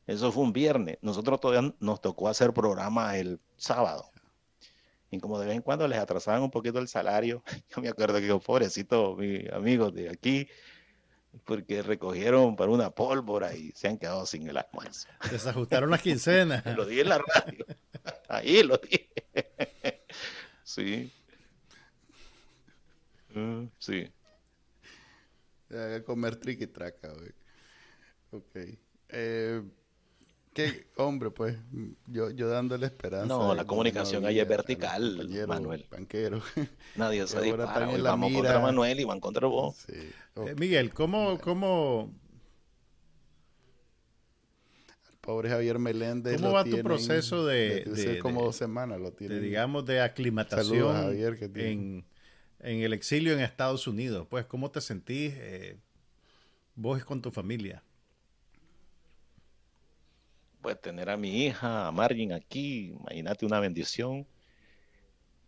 S4: Eso fue un viernes. Nosotros todavía nos tocó hacer programa el sábado y como de vez en cuando les atrasaban un poquito el salario, yo me acuerdo que pobrecito mis amigos de aquí, porque recogieron para una pólvora y se han quedado sin el almuerzo.
S3: Desajustaron las quincenas.
S4: lo dije en la radio. Ahí lo dije. sí. Mm, sí.
S1: A comer triqui traca, güey. Ok. Eh, Qué hombre, pues, yo, yo dándole esperanza.
S4: No, la comunicación ahí es vertical, Manuel.
S1: Banquero.
S4: Nadie se dispara. Hoy vamos contra Manuel y van contra vos.
S3: Sí. Eh, Miguel, ¿cómo, cómo...
S1: pobre Javier Meléndez.
S3: ¿Cómo va tu proceso de,
S1: de, como dos semanas lo tiene.
S3: digamos, de aclimatación en, en, el exilio en Estados Unidos? Pues, ¿cómo te sentís eh, vos con tu familia?
S4: Pues tener a mi hija, a Margin aquí, imagínate una bendición.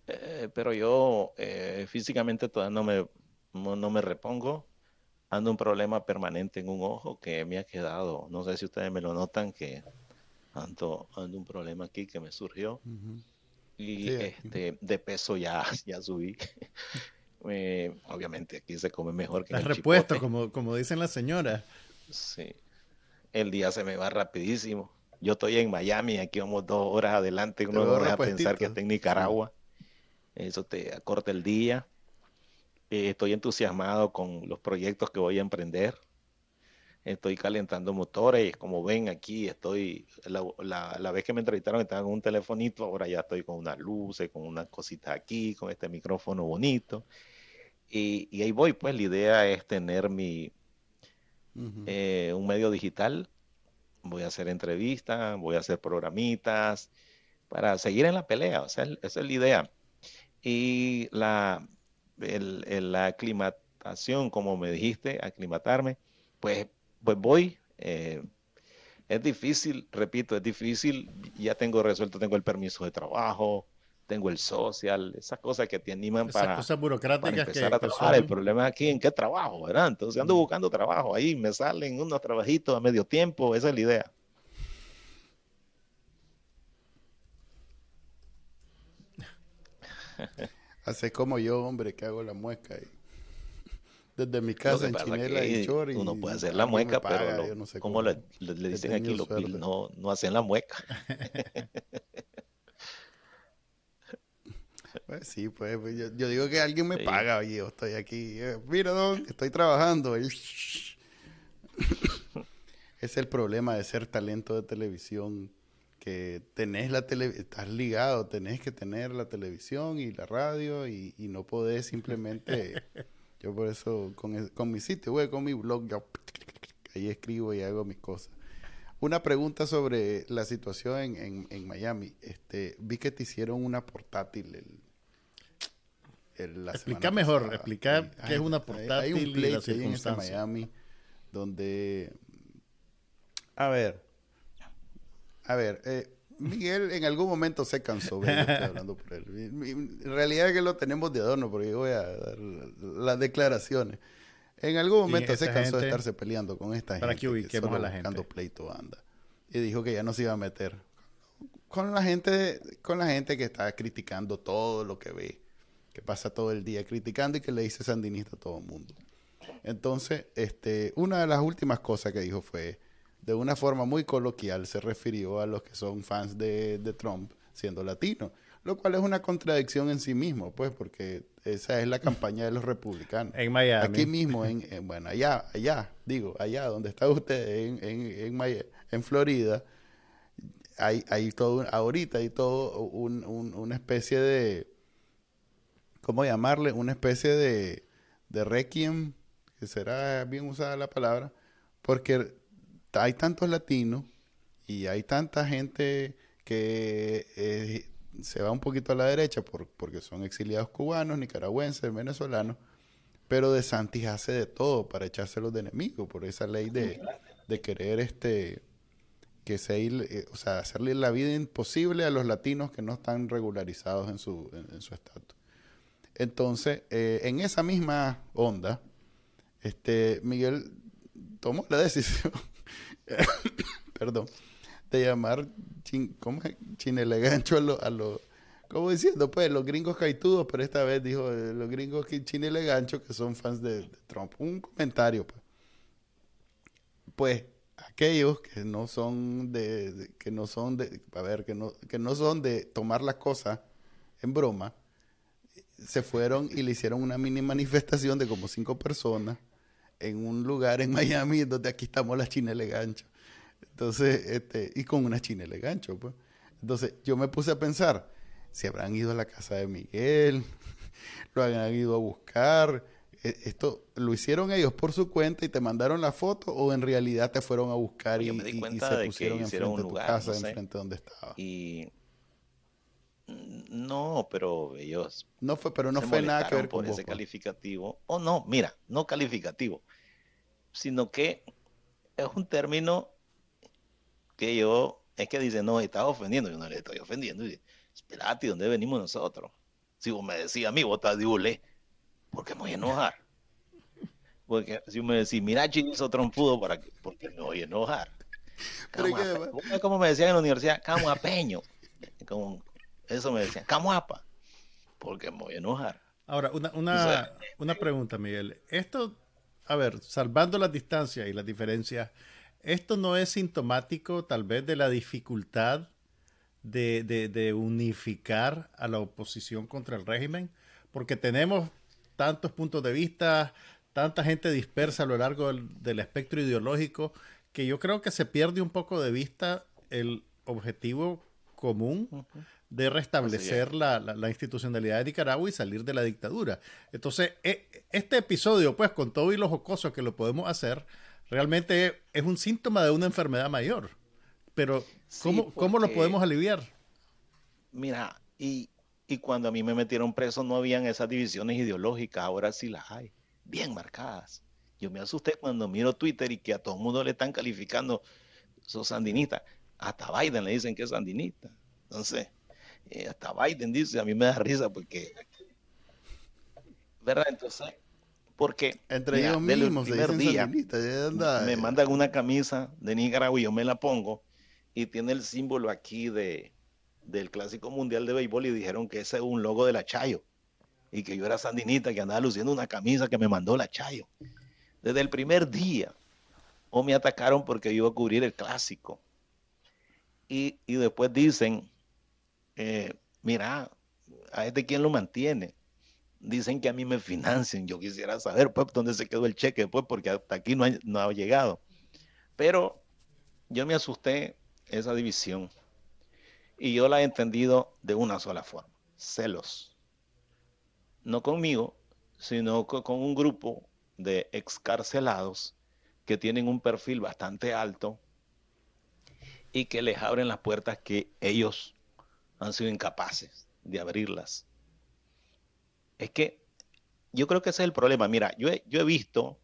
S4: Eh, pero yo eh, físicamente todavía no me, no, me repongo. Ando un problema permanente en un ojo que me ha quedado. No sé si ustedes me lo notan que ando, ando un problema aquí que me surgió. Y este, de peso ya, ya subí. Eh, obviamente aquí se come mejor que
S3: en el repuesto, como, como dicen las señoras.
S4: Sí. El día se me va rapidísimo yo estoy en Miami, aquí vamos dos horas adelante, uno no a pensar que está en Nicaragua. Eso te acorta el día. Eh, estoy entusiasmado con los proyectos que voy a emprender. Estoy calentando motores. Como ven aquí, estoy. La, vez que me entrevistaron estaba con un telefonito, ahora ya estoy con unas luces, con unas cositas aquí, con este micrófono bonito. Y, ahí voy, pues la idea es tener mi. Eh, un medio digital voy a hacer entrevistas, voy a hacer programitas para seguir en la pelea, o sea, esa es la idea. Y la, la aclimatación, como me dijiste, aclimatarme, pues, pues voy. Eh, es difícil, repito, es difícil, ya tengo resuelto, tengo el permiso de trabajo, tengo el social, esas cosas que te animan para,
S3: cosas burocráticas
S4: empezar a trabajar. El problema aquí en qué trabajo, ¿verdad? Entonces ando buscando trabajo ahí, me salen unos trabajitos a medio tiempo, esa es la idea.
S1: Hace como yo, hombre, que hago la mueca. Y... Desde mi casa en Chinela y Chori.
S4: Uno puede hacer la mueca, pero no sé como le, dicen aquí los no, no hacen la mueca.
S1: pues sí, pues, pues yo, digo que alguien me paga, oye, yo estoy aquí. Eh, mira, don, estoy trabajando. es el problema de ser talento de televisión que tenés la tele, estás ligado, tenés que tener la televisión y la radio y, y no podés simplemente Yo por eso, con, con mi sitio web, con mi blog, yo ahí escribo y hago mis cosas. Una pregunta sobre la situación en, en, en Miami. Este, vi que te hicieron una portátil el,
S3: el, Explica mejor, explicar qué es una portátil. Hay un place ahí en
S1: Miami donde... A ver, a ver, eh, Miguel en algún momento se cansó, estoy hablando por él. En realidad es que lo tenemos de adorno porque yo voy a dar las declaraciones. En algún momento se cansó de estarse peleando con esta
S3: gente. Para que ubiquemos a la gente.
S1: pleito anda. Y dijo que ya no se iba a meter con la gente, con la gente que está criticando todo lo que ve, que pasa todo el día criticando y que le dice sandinista a todo el mundo. Entonces, este, una de las últimas cosas que dijo fue de una forma muy coloquial se refirió a los que son fans de, Trump siendo latinos, lo cual es una contradicción en sí mismo, pues, porque esa es la campaña de los republicanos.
S3: En Miami.
S1: Aquí mismo, en, bueno, allá, allá, digo, allá donde está usted, en, en, en, en Florida, hay, hay todo, ahorita hay todo un, una especie de, ¿cómo llamarle? Una especie de, de requiem, que será bien usada la palabra, porque hay tantos latinos y hay tanta gente que eh, se va un poquito a la derecha por, porque son exiliados cubanos, nicaragüenses, venezolanos, pero de Santis hace de todo para echárselos de enemigos por esa ley de, querer este que se eh, o sea, hacerle la vida imposible a los latinos que no están regularizados en su en, su estatus. Entonces, eh, en esa misma onda, este Miguel tomó la decisión perdón, de llamar chin, ¿cómo es? chinelegancho a los, a diciendo, pues, los gringos caitudos, pero esta vez dijo eh, los gringos chinelegancho que son fans de, Trump. Un comentario, pues. Pues, aquellos que no son de, que no son de, a ver, que no, que no son de tomar las cosas en broma, se fueron y le hicieron una mini manifestación de como cinco personas en un lugar en Miami donde aquí estamos las chineles gancho. Entonces, este, y con una chinele gancho, pues. Entonces, yo me puse a pensar, si habrán ido a la casa de Miguel, lo habrán ido a buscar, e, esto lo hicieron ellos por su cuenta y te mandaron la foto o en realidad te fueron a buscar y, se pusieron enfrente de tu casa, enfrente de donde estaba.
S4: Y no, pero ellos
S1: no fue, pero no fue nada que ver
S4: con ese calificativo. O no, mira, no calificativo, sino que es un término que yo es que dice no estaba ofendiendo, yo no le estoy ofendiendo. Y espérate, ¿dónde venimos nosotros? Si vos me decías a mí, vos estás de porque me voy a enojar. Porque si me decís, mira, hizo trompudo, para que, porque me voy a enojar. Como me decían en la universidad, camuapeño. Como, eso me decían, camuapa, porque me voy a enojar.
S3: Ahora, una, una, una pregunta, Miguel. Esto, a ver, salvando las distancias y las diferencias, ¿esto no es sintomático tal vez de la dificultad de, de, unificar a la oposición contra el régimen? Porque tenemos tantos puntos de vista, tanta gente dispersa a lo largo del, espectro ideológico, que yo creo que se pierde un poco de vista el objetivo común de restablecer la, la, institucionalidad de Nicaragua y salir de la dictadura. Entonces, e, este episodio, pues, con todo y los jocosos que lo podemos hacer, realmente es un síntoma de una enfermedad mayor. Pero, ¿cómo, ¿cómo lo podemos aliviar?
S4: Mira, y, y cuando a mí me metieron preso no habían esas divisiones ideológicas, ahora sí las hay, bien marcadas. Yo me asusté cuando miro Twitter y que a todo el mundo le están calificando, sos sandinista. Hasta Biden le dicen que es sandinista. Entonces, eh, hasta Biden dice, a mí me da risa porque, ¿verdad? Entonces, porque
S1: entre ellos mismos
S4: el primer día me eh. mandan una camisa de Nicaragua y yo me la pongo y tiene el símbolo aquí de del Clásico Mundial de Béisbol y dijeron que ese es un logo de la Chayo. y que yo era sandinista, que andaba luciendo una camisa que me mandó la Chayo. Desde el primer día, o me atacaron porque yo iba a cubrir el clásico. Y, después dicen, eh, mira, a este quién lo mantiene. Dicen que a mí me financian. Yo quisiera saber, pues, dónde se quedó el cheque pues porque hasta aquí no no ha llegado. Pero yo me asusté esa división y yo la he entendido de una sola forma, celos. No conmigo, sino con un grupo de excarcelados que tienen un perfil bastante alto y que les abren las puertas que ellos han sido incapaces de abrirlas. Es que yo creo que ese es el problema. Mira, yo he, yo he visto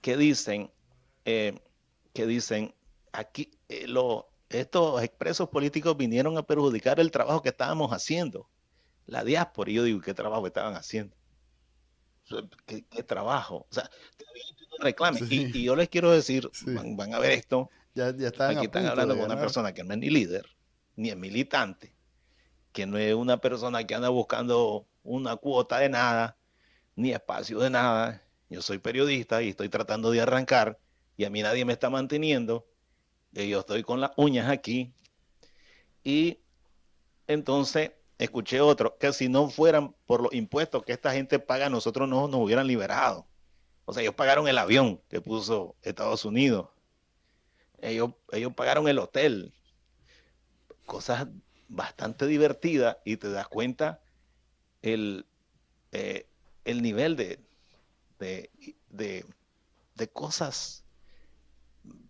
S4: que dicen, eh, que dicen, aquí eh, lo, estos expresos políticos vinieron a perjudicar el trabajo que estábamos haciendo, la diáspora. Y yo digo, ¿qué trabajo estaban haciendo? ¿Qué, trabajo? O sea, reclamen. Y, yo les quiero decir, van, a ver esto.
S1: Ya, ya están
S4: Aquí están hablando con una persona que no es ni líder, ni es militante, que no es una persona que anda buscando una cuota de nada, ni espacio de nada. Yo soy periodista y estoy tratando de arrancar y a mí nadie me está manteniendo yo estoy con las uñas aquí. Y entonces escuché otro, que si no fueran por los impuestos que esta gente paga, nosotros no nos hubieran liberado. O sea, ellos pagaron el avión que puso Estados Unidos. Ellos, ellos pagaron el hotel. Cosas bastante divertidas y te das cuenta el, eh, el nivel de, de, de, cosas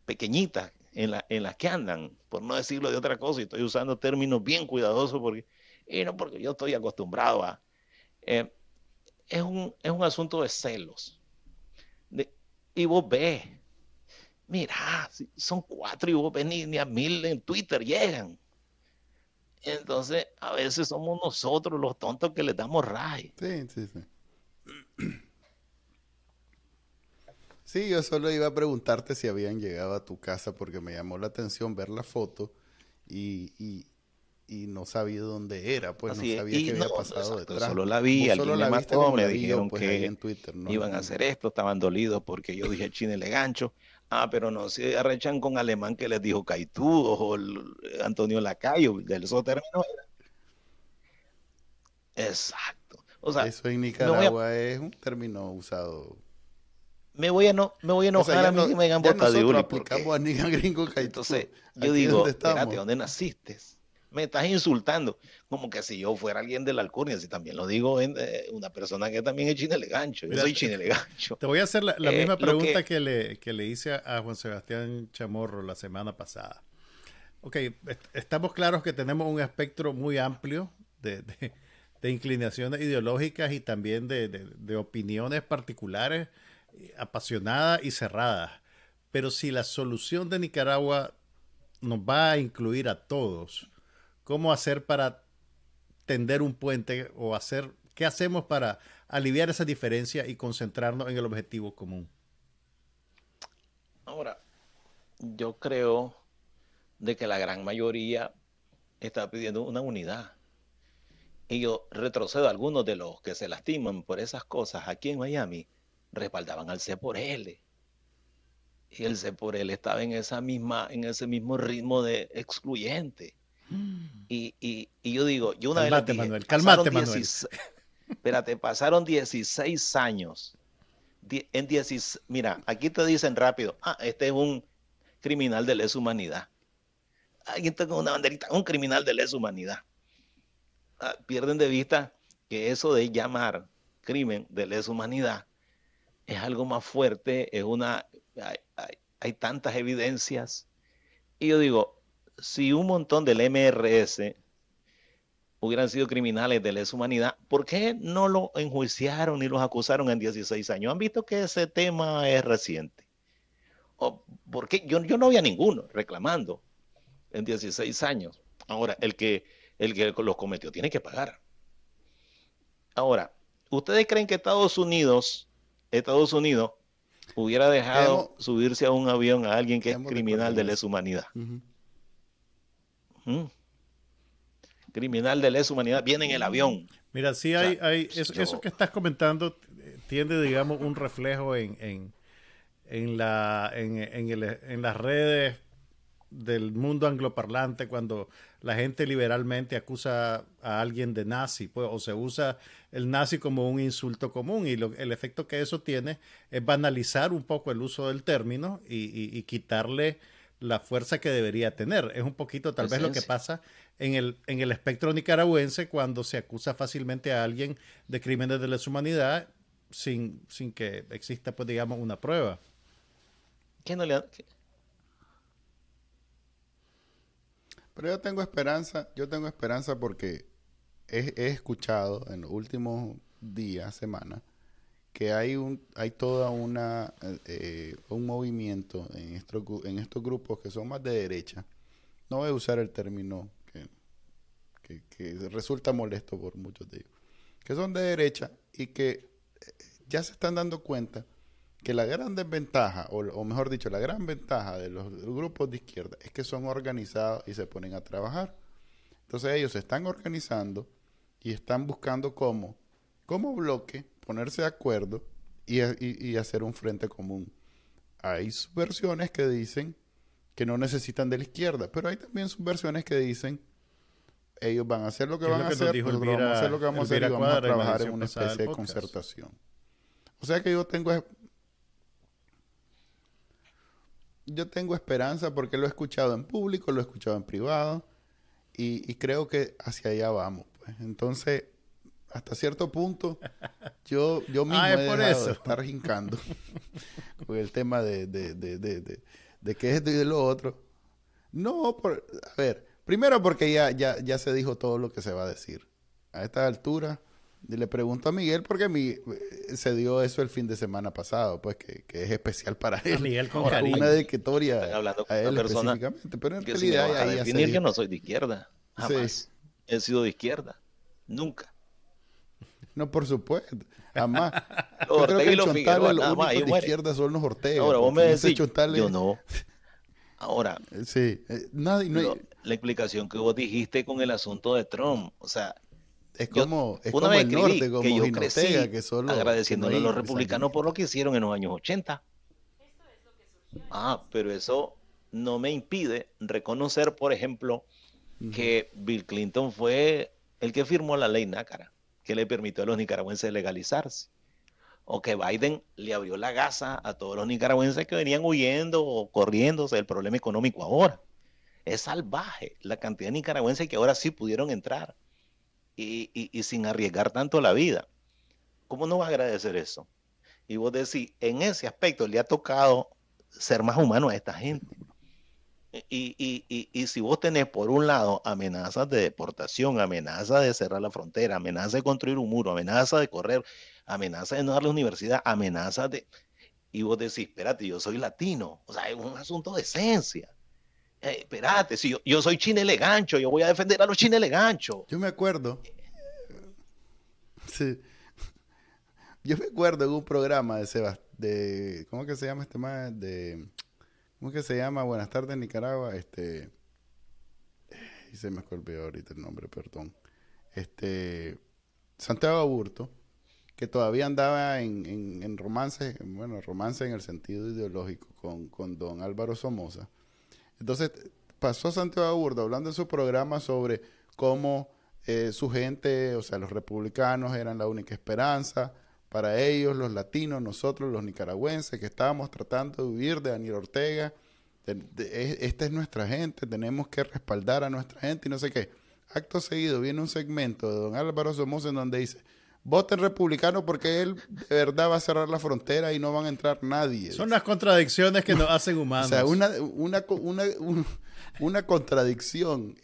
S4: pequeñitas en, la, en las que andan, por no decirlo de otra cosa, y estoy usando términos bien cuidadosos porque, y no porque yo estoy acostumbrado a... Eh, es, un, es un asunto de celos. y vos ves, mira, son cuatro y vos ni, a mil en Twitter llegan. Entonces, a veces somos nosotros los tontos que le damos ray.
S1: Sí, sí, sí. Sí, yo solo iba a preguntarte si habían llegado a tu casa porque me llamó la atención ver la foto y, y, no sabía dónde era, pues no sabía qué había pasado detrás.
S4: Solo la vi, alguien me mató, me dijeron pues, que en Twitter, iban a hacer esto, estaban dolidos porque yo dije Chine le gancho. Ah, pero no se arrechan con alemán que les dijo Caitú o Antonio Lacayo, del eso término Exacto. O sea,
S1: Eso en Nicaragua es un término usado
S4: me voy a no me voy a enojar a mí que me digan bota de Uli.
S1: aplicamos a Gringo
S4: Entonces, yo digo, espérate, ¿dónde naciste? Me estás insultando. Como que si yo fuera alguien de la alcurnia, si también lo digo en, eh, una persona que también es chinele gancho. Yo soy chinele gancho.
S3: Te voy a hacer la, eh, misma pregunta que, le, que le hice a Juan Sebastián Chamorro la semana pasada. Ok, estamos claros que tenemos un espectro muy amplio de, de, inclinaciones ideológicas y también de, de opiniones particulares apasionada y cerrada. Pero si la solución de Nicaragua nos va a incluir a todos, ¿cómo hacer para tender un puente o hacer, qué hacemos para aliviar esa diferencia y concentrarnos en el objetivo común?
S4: Ahora, yo creo de que la gran mayoría está pidiendo una unidad. Y yo retrocedo a algunos de los que se lastiman por esas cosas aquí en Miami respaldaban al C por L. Y el C por L estaba en, esa misma, en ese mismo ritmo de excluyente. Mm. Y, yo digo, yo una vez
S3: dije, Manuel, calmate, Manuel.
S4: espérate, pasaron 16 años. en 16, mira, aquí te dicen rápido, ah, este es un criminal de lesa humanidad. Está con una banderita, un criminal de lesa humanidad. Ah, pierden de vista que eso de llamar crimen de lesa humanidad es algo más fuerte, es una, hay, tantas evidencias. Y yo digo, si un montón del MRS hubieran sido criminales de lesa humanidad, ¿por qué no lo enjuiciaron ni los acusaron en 16 años? ¿Han visto que ese tema es reciente? ¿O porque yo, yo no había ninguno reclamando en 16 años. Ahora, el que, el que los cometió tiene que pagar. Ahora, ¿ustedes creen que Estados Unidos Estados Unidos hubiera dejado subirse a un avión a alguien que es criminal de lesa humanidad. Criminal de lesa humanidad, viene en el avión.
S3: Mira, sí hay, hay eso, que estás comentando tiene, digamos, un reflejo en, en, en la, en, en, las redes del mundo angloparlante cuando la gente liberalmente acusa a alguien de nazi, pues, o se usa el nazi como un insulto común y el efecto que eso tiene es banalizar un poco el uso del término y, quitarle la fuerza que debería tener. Es un poquito tal vez lo que pasa en el, en el espectro nicaragüense cuando se acusa fácilmente a alguien de crímenes de lesa humanidad sin, sin que exista, pues digamos, una prueba.
S4: ¿Qué no le,
S1: Pero yo tengo esperanza, yo tengo esperanza porque he, escuchado en los últimos días, semanas, que hay un, hay toda una eh, un movimiento en estos, en estos grupos que son más de derecha. No voy a usar el término que, que resulta molesto por muchos de ellos, que son de derecha y que eh, ya se están dando cuenta que la gran desventaja, o, mejor dicho, la gran ventaja de los, grupos de izquierda es que son organizados y se ponen a trabajar. Entonces ellos se están organizando y están buscando cómo, como bloque, ponerse de acuerdo y, y, hacer un frente común. Hay subversiones que dicen que no necesitan de la izquierda, pero hay también subversiones que dicen ellos van a hacer lo que van a hacer, nosotros vamos a hacer lo que vamos a hacer y vamos a trabajar en una especie de concertación. O sea que yo tengo yo tengo esperanza porque lo he escuchado en público, lo he escuchado en privado y, creo que hacia allá vamos. Pues. Entonces, hasta cierto punto, yo, yo mismo he por eso. de estar jincando con el tema de, de, de, de, de qué es esto y de lo otro. No, por, a ver, primero porque ya, ya, ya se dijo todo lo que se va a decir. A esta altura le pregunto a Miguel porque mi, eh, se dio eso el fin de semana pasado, pues que, es especial para él.
S3: Miguel con
S1: Una dedicatoria
S4: hablando a él específicamente, pero en realidad a definir que no soy de izquierda, jamás he sido de izquierda, nunca.
S1: No, por supuesto, jamás. Yo creo que el Chontale, los únicos de izquierda son los Ortega.
S4: Ahora, vos me decís, yo no. Ahora,
S1: sí, eh, nadie, no
S4: la explicación que vos dijiste con el asunto de Trump, o sea,
S1: es como, es como el norte, como que yo crecí
S4: que solo agradeciéndole a los republicanos por lo que hicieron en los años 80. Ah, pero eso no me impide reconocer, por ejemplo, que Bill Clinton fue el que firmó la ley nácara, que le permitió a los nicaragüenses legalizarse. O que Biden le abrió la gasa a todos los nicaragüenses que venían huyendo o corriéndose del problema económico ahora. Es salvaje la cantidad de nicaragüenses que ahora sí pudieron entrar y, sin arriesgar tanto la vida. ¿Cómo no va a agradecer eso? Y vos decís, en ese aspecto le ha tocado ser más humano a esta gente. Y, si vos tenés por un lado amenazas de deportación, amenaza de cerrar la frontera, amenaza de construir un muro, amenaza de correr, amenaza de no darle universidad, amenaza de... Y vos decís, espérate, yo soy latino, o sea, es un asunto de esencia. Eh, espérate, si yo, yo soy chinele gancho, yo voy a defender a los chinele gancho.
S1: Yo me acuerdo. Sí. Yo me acuerdo en un programa de Sebas, de, ¿cómo que se llama este más? De, ¿cómo que se llama? Buenas tardes, Nicaragua. Este, y se me olvidó ahorita el nombre, perdón. Este, Santiago Aburto, que todavía andaba en, en, romance, bueno, romance en el sentido ideológico con, con don Álvaro Somoza entonces pasó Santiago Aburdo hablando en su programa sobre cómo eh, su gente, o sea, los republicanos eran la única esperanza para ellos, los latinos, nosotros, los nicaragüenses, que estábamos tratando de huir de Daniel Ortega. esta es nuestra gente, tenemos que respaldar a nuestra gente y no sé qué. Acto seguido viene un segmento de don Álvaro Somoza en donde dice, voten republicano porque él de verdad va a cerrar la frontera y no van a entrar nadie.
S3: Son las contradicciones que nos hacen humanos.
S1: O sea, una, una, una, una contradicción.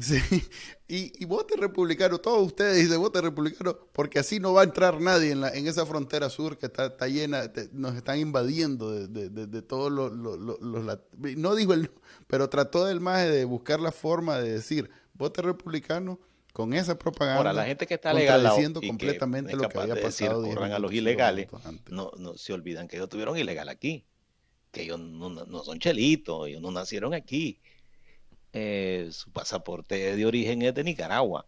S1: Sí. Y, y vote republicano, todos ustedes dicen vote republicano, porque así no va a entrar nadie en, la, en esa frontera sur que está, está llena, nos están invadiendo de, de, de, todos los, los, los, No dijo el, pero trató del más de buscar la forma de decir vote republicano con esa propaganda.
S4: Ahora, la gente que está legal
S1: y completamente lo que había pasado.
S4: Decir, a los ilegales, no, no se olvidan que ellos tuvieron ilegal aquí, que ellos no, no son chelitos, ellos no nacieron aquí. Eh, su pasaporte de origen es de Nicaragua.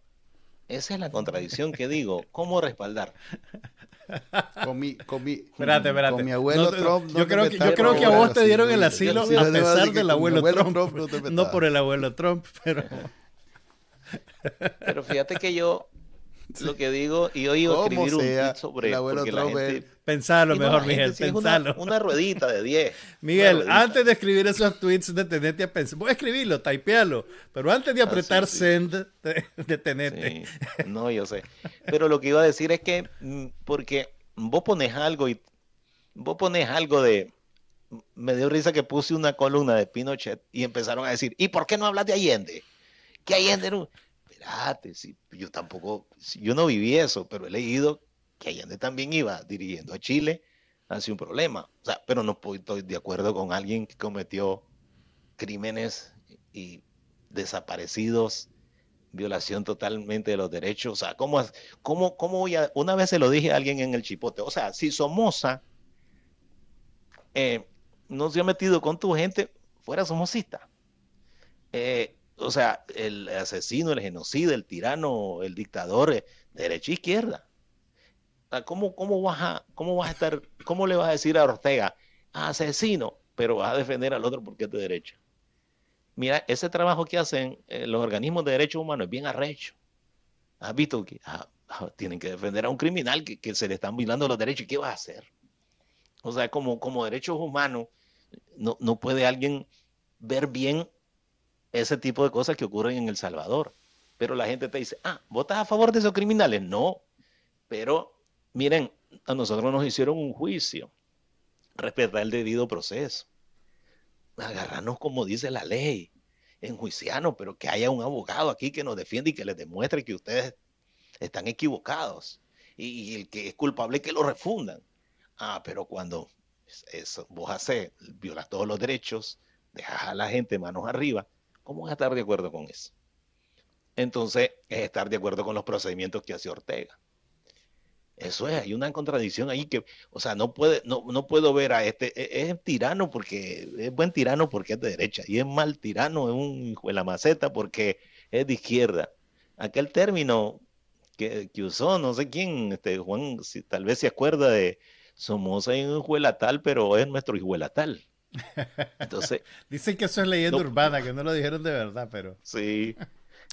S4: Esa es la contradicción que digo. ¿Cómo respaldar?
S1: Con mi, con mi,
S3: espérate, espérate.
S1: Con mi abuelo
S3: No,
S1: Trump.
S3: yo creo, que, yo creo que a vos te dieron el asilo
S1: Sí,
S3: a pesar del abuelo,
S1: abuelo
S3: Trump.
S1: Trump no
S3: no por el abuelo Trump, pero
S4: Pero fíjate que yo lo que digo, y hoy iba a escribir un tweet sobre
S1: el abuelo
S4: porque la gente-
S3: pensalo
S4: no,
S3: mejor, Miguel,
S4: sí es una,
S3: pensalo.
S4: una ruedita de 10.
S3: Miguel, antes de escribir esos tweets, detenete a pensar. Voy a escribirlo, typealo. Pero antes de apretar
S4: Ah, sí.
S3: send, de- detenete.
S4: Sí, no, yo sé. Pero lo que iba a decir es que, mm, porque vos pones algo y vos pones algo de. Me dio risa que puse una columna de Pinochet y empezaron a decir, ¿y por qué no hablas de Allende? Que Allende no. Yo tampoco, yo no viví eso, pero he leído que Allende también iba dirigiendo a Chile hacia un problema. O sea, pero no estoy de acuerdo con alguien que cometió crímenes y desaparecidos violación totalmente de los derechos. O sea, ¿cómo, cómo, cómo voy a...? Una vez se lo dije a alguien en el chipote. O sea, si Somoza eh, no se ha metido con tu gente, fuera somocista. Eh, o sea, el asesino, el genocida, el tirano, el dictador, eh, derecha e izquierda. ¿cómo, cómo, vas a, ¿Cómo vas a estar, cómo le vas a decir a Ortega, asesino, pero vas a defender al otro porque es de derecha? Mira, ese trabajo que hacen eh, los organismos de derechos humanos es bien arrecho. ¿Has visto que ah, ah, tienen que defender a un criminal que, se le están violando los derechos? ¿Y qué va a hacer? O sea, como, como derechos humanos, no, no puede alguien ver bien ese tipo de cosas que ocurren en El Salvador. Pero la gente te dice, ah, ¿votas a favor de esos criminales? No. Pero, miren, a nosotros nos hicieron un juicio. Respetar el debido proceso agarrarnos como dice la ley, enjuiciarnos, pero que haya un abogado aquí que nos defienda y que les demuestre que ustedes están equivocados y, el que es culpable que lo refundan. Ah, pero cuando eso, vos haces, violas todos los derechos, dejas a la gente manos arriba, ¿cómo vas a estar de acuerdo con eso? Entonces, es estar de acuerdo con los procedimientos que hace Ortega. Eso es, hay una contradicción ahí que, o sea, no puede, no, no puedo ver a este, es, es tirano porque, es buen tirano porque es de derecha, y es mal tirano, es un hijo de la maceta porque es de izquierda. Aquel término que, usó, no sé quién, este Juan, tal vez se acuerda de Somoza un hijuela tal, pero es nuestro hijuela tal. Entonces,
S3: Dicen que eso es leyenda
S4: No.
S3: urbana, que no lo dijeron de verdad, pero
S4: sí,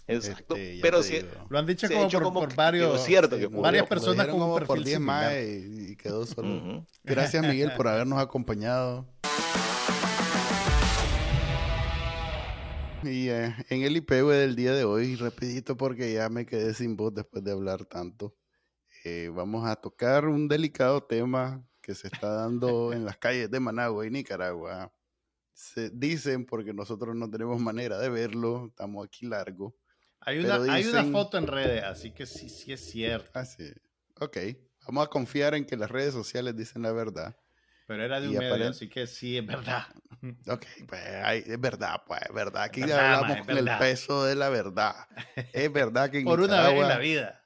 S4: exacto.
S1: Este,
S4: pero si,
S3: lo han dicho como por,
S4: como
S3: por varios.
S4: cierto que
S3: varias personas
S1: como por
S3: perfil
S1: 10 más y, y quedó solo.
S4: Ujú.
S1: Gracias Miguel por habernos acompañado. Y eh, en el IPV del día de hoy, rapidito porque ya me quedé sin voz después de hablar tanto, eh, vamos a tocar un delicado tema que se está dando en las calles de Managua y Nicaragua. Se dicen, porque nosotros no tenemos manera de verlo, estamos aquí largo.
S3: Hay una,
S1: Pero
S3: hay una
S1: dicen-
S3: foto en redes, así que sí, sí es cierto.
S1: Así. Ok, vamos a confiar en que las redes sociales dicen la verdad.
S3: Pero era de un medio,
S1: aparent-
S3: así que sí es verdad.
S1: Ok, pues ay, es verdad, pues es verdad. Aquí
S3: Es verdad,
S1: hablamos
S3: ma, es
S1: con
S3: verdad.
S1: el peso de la verdad. Es verdad que en
S3: Por una vez en
S1: Nicaragua
S3: la vida.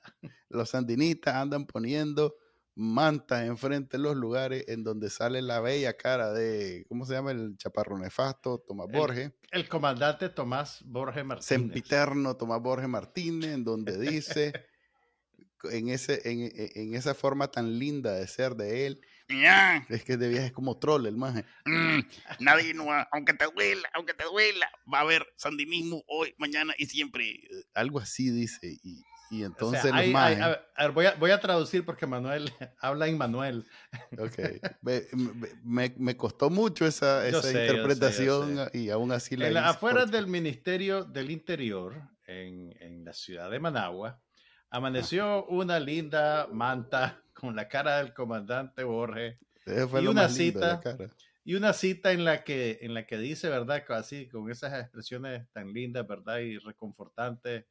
S1: los sandinistas andan poniendo mantas enfrente de los lugares en donde sale la bella cara de, ¿cómo se llama? El chaparro nefasto, Tomás
S3: El
S1: Borges.
S3: El comandante Tomás Borges Martínez.
S1: Sempiterno Tomás Borges Martínez, en donde dice, en, ese, en, en esa forma tan linda de ser de él, es que de viaje es como troll el maje. "Mm, nadie, no, va- aunque te duela, aunque te duela, va a haber sandinismo hoy, mañana y siempre. Algo así dice. Y, y
S3: O
S1: entonces
S3: sea,
S1: los
S3: hay- hay- a ver, a ver, voy, a, voy a traducir porque Manuel habla en Manuel.
S1: Ok. Me, me- me costó mucho esa, esa
S3: sé, yo sé, yo
S1: interpretación y aún así la
S3: En la-
S1: hice
S3: afuera
S1: porque-
S3: del Ministerio del Interior, en, en la ciudad de Managua, amaneció una linda manta con la cara del comandante Borges y una cita.
S1: cara.
S3: y una cita en la que, en la que dice, ¿verdad? Así, con esas expresiones tan lindas, ¿verdad? Y reconfortantes,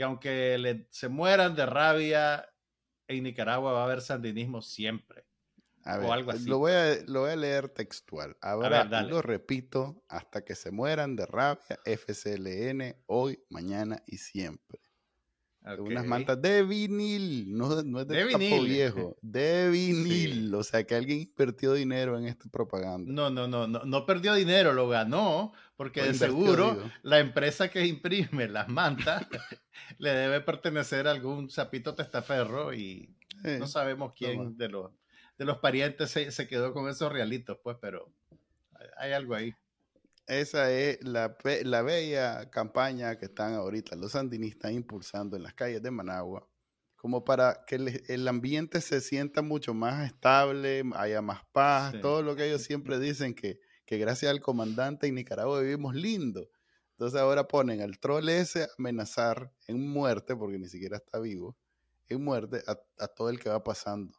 S3: que aunque le- se mueran de rabia, en Nicaragua va a haber sandinismo siempre.
S1: A
S3: o algo así.
S1: Lo voy a, lo voy a leer textual. Ahora
S3: ver,
S1: lo repito hasta que se mueran de rabia FCLN hoy, mañana y siempre. Unas mantas de vinil, no, no es de, de viejo, de vinil. O sea que alguien invirtió dinero en esta propaganda.
S3: No, no, no, no, no perdió dinero, lo ganó, porque de seguro la empresa que imprime las mantas le debe pertenecer a algún sapito testaferro y no sabemos quién de los, de los parientes se, se quedó con esos realitos, pues, pero hay algo ahí.
S1: Esa es la, la, bella campaña que están ahorita los sandinistas impulsando en las calles de Managua, como para que el, ambiente se sienta mucho más estable, haya más paz, todo lo que ellos siempre dicen que, que gracias al comandante en Nicaragua vivimos lindo. Entonces ahora ponen al troll ese a amenazar en muerte, porque ni siquiera está vivo, en muerte a, a todo el que va pasando.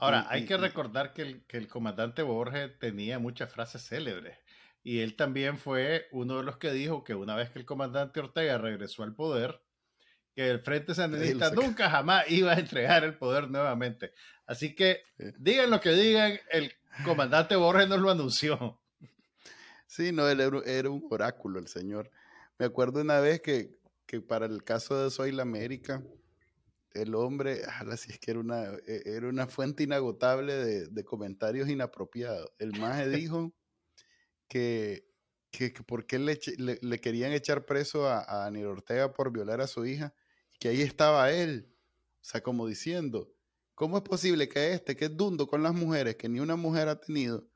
S3: Ahora, hay que recordar que el, que el comandante Borges tenía muchas frases célebres. Y él también fue uno de los que dijo que una vez que el comandante Ortega regresó al poder, que el Frente Sandinista nunca jamás iba a entregar el poder nuevamente. Así que digan lo que digan, el comandante Borges nos lo anunció.
S1: Sí, no, él era un oráculo, el señor. Me acuerdo una vez que, que para el caso de Soy la América, el hombre, así es que era una, e, era una fuente inagotable de, de comentarios inapropiados. El maje dijo que, que, por qué le, le, querían echar preso a, a Daniel Ortega por violar a su hija, que ahí estaba él. O sea, como diciendo, ¿cómo es posible que este, que es dundo con las mujeres, que ni una mujer ha tenido,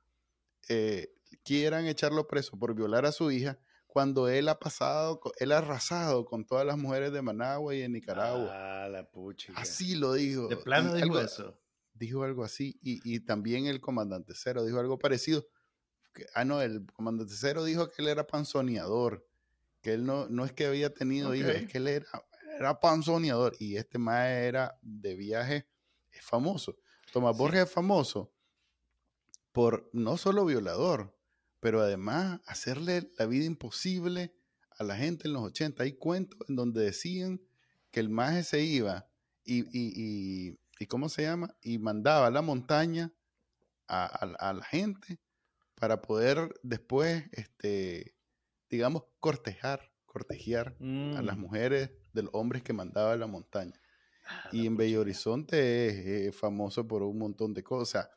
S1: eh, quieran echarlo preso por violar a su hija, cuando él ha pasado, él ha arrasado con todas las mujeres de Managua y de Nicaragua.
S3: Ah, la pucha.
S1: Así lo dijo.
S3: De plano dijo eso.
S1: Dijo algo así. Y, y, también el comandante Cero dijo algo parecido ah, no, el comandante Cero dijo que él era panzoneador, que él no, no es que había tenido hijos, es que él era, era panzoneador y este más era de viaje, es famoso. Tomás Borges es famoso por no solo violador, pero además hacerle la vida imposible a la gente en los 80. Hay cuentos en donde decían que el maje se iba y, y, y, y ¿cómo se llama? Y mandaba a la montaña a, a la gente para poder después, este, digamos, cortejar, cortejear a las mm. mujeres de los hombres que mandaba a la montaña. Ah, y en Bello Horizonte es, famoso por un montón de cosas.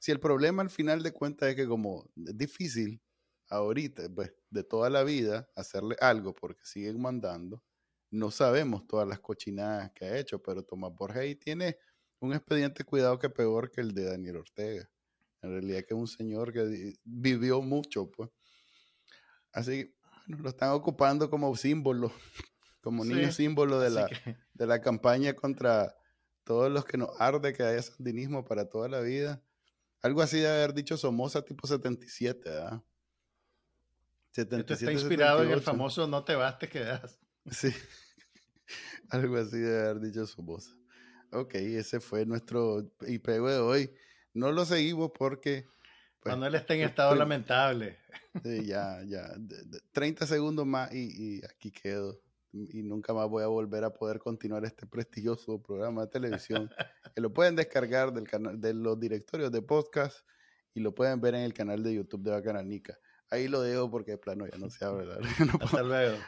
S1: Si el problema al final de cuentas es que como es difícil ahorita, pues, de toda la vida, hacerle algo porque siguen mandando, no sabemos todas las cochinadas que ha hecho, pero Tomás Borges tiene un expediente cuidado que peor que el de Daniel Ortega. En realidad que es un señor que vivió mucho, pues. Así que lo están ocupando como símbolo, como niño símbolo de la, de la campaña contra todos los que nos arde que haya sandinismo para toda la vida. Algo así de haber dicho Somoza tipo 77, ¿verdad?
S3: 77, Esto está inspirado en el famoso no te vas, te quedas.
S1: Sí, algo así de haber dicho Somoza. Ok, ese fue nuestro IP de hoy. No lo seguimos porque...
S3: Pues, Cuando él está en estado lamentable.
S1: ya, ya. 30 segundos más y, y, aquí quedo. Y nunca más voy a volver a poder continuar este prestigioso programa de televisión. que lo pueden descargar del canal, de los directorios de podcast y lo pueden ver en el canal de YouTube de Bacananica. Ahí lo dejo porque de plano ya no se habla.
S3: Hasta luego.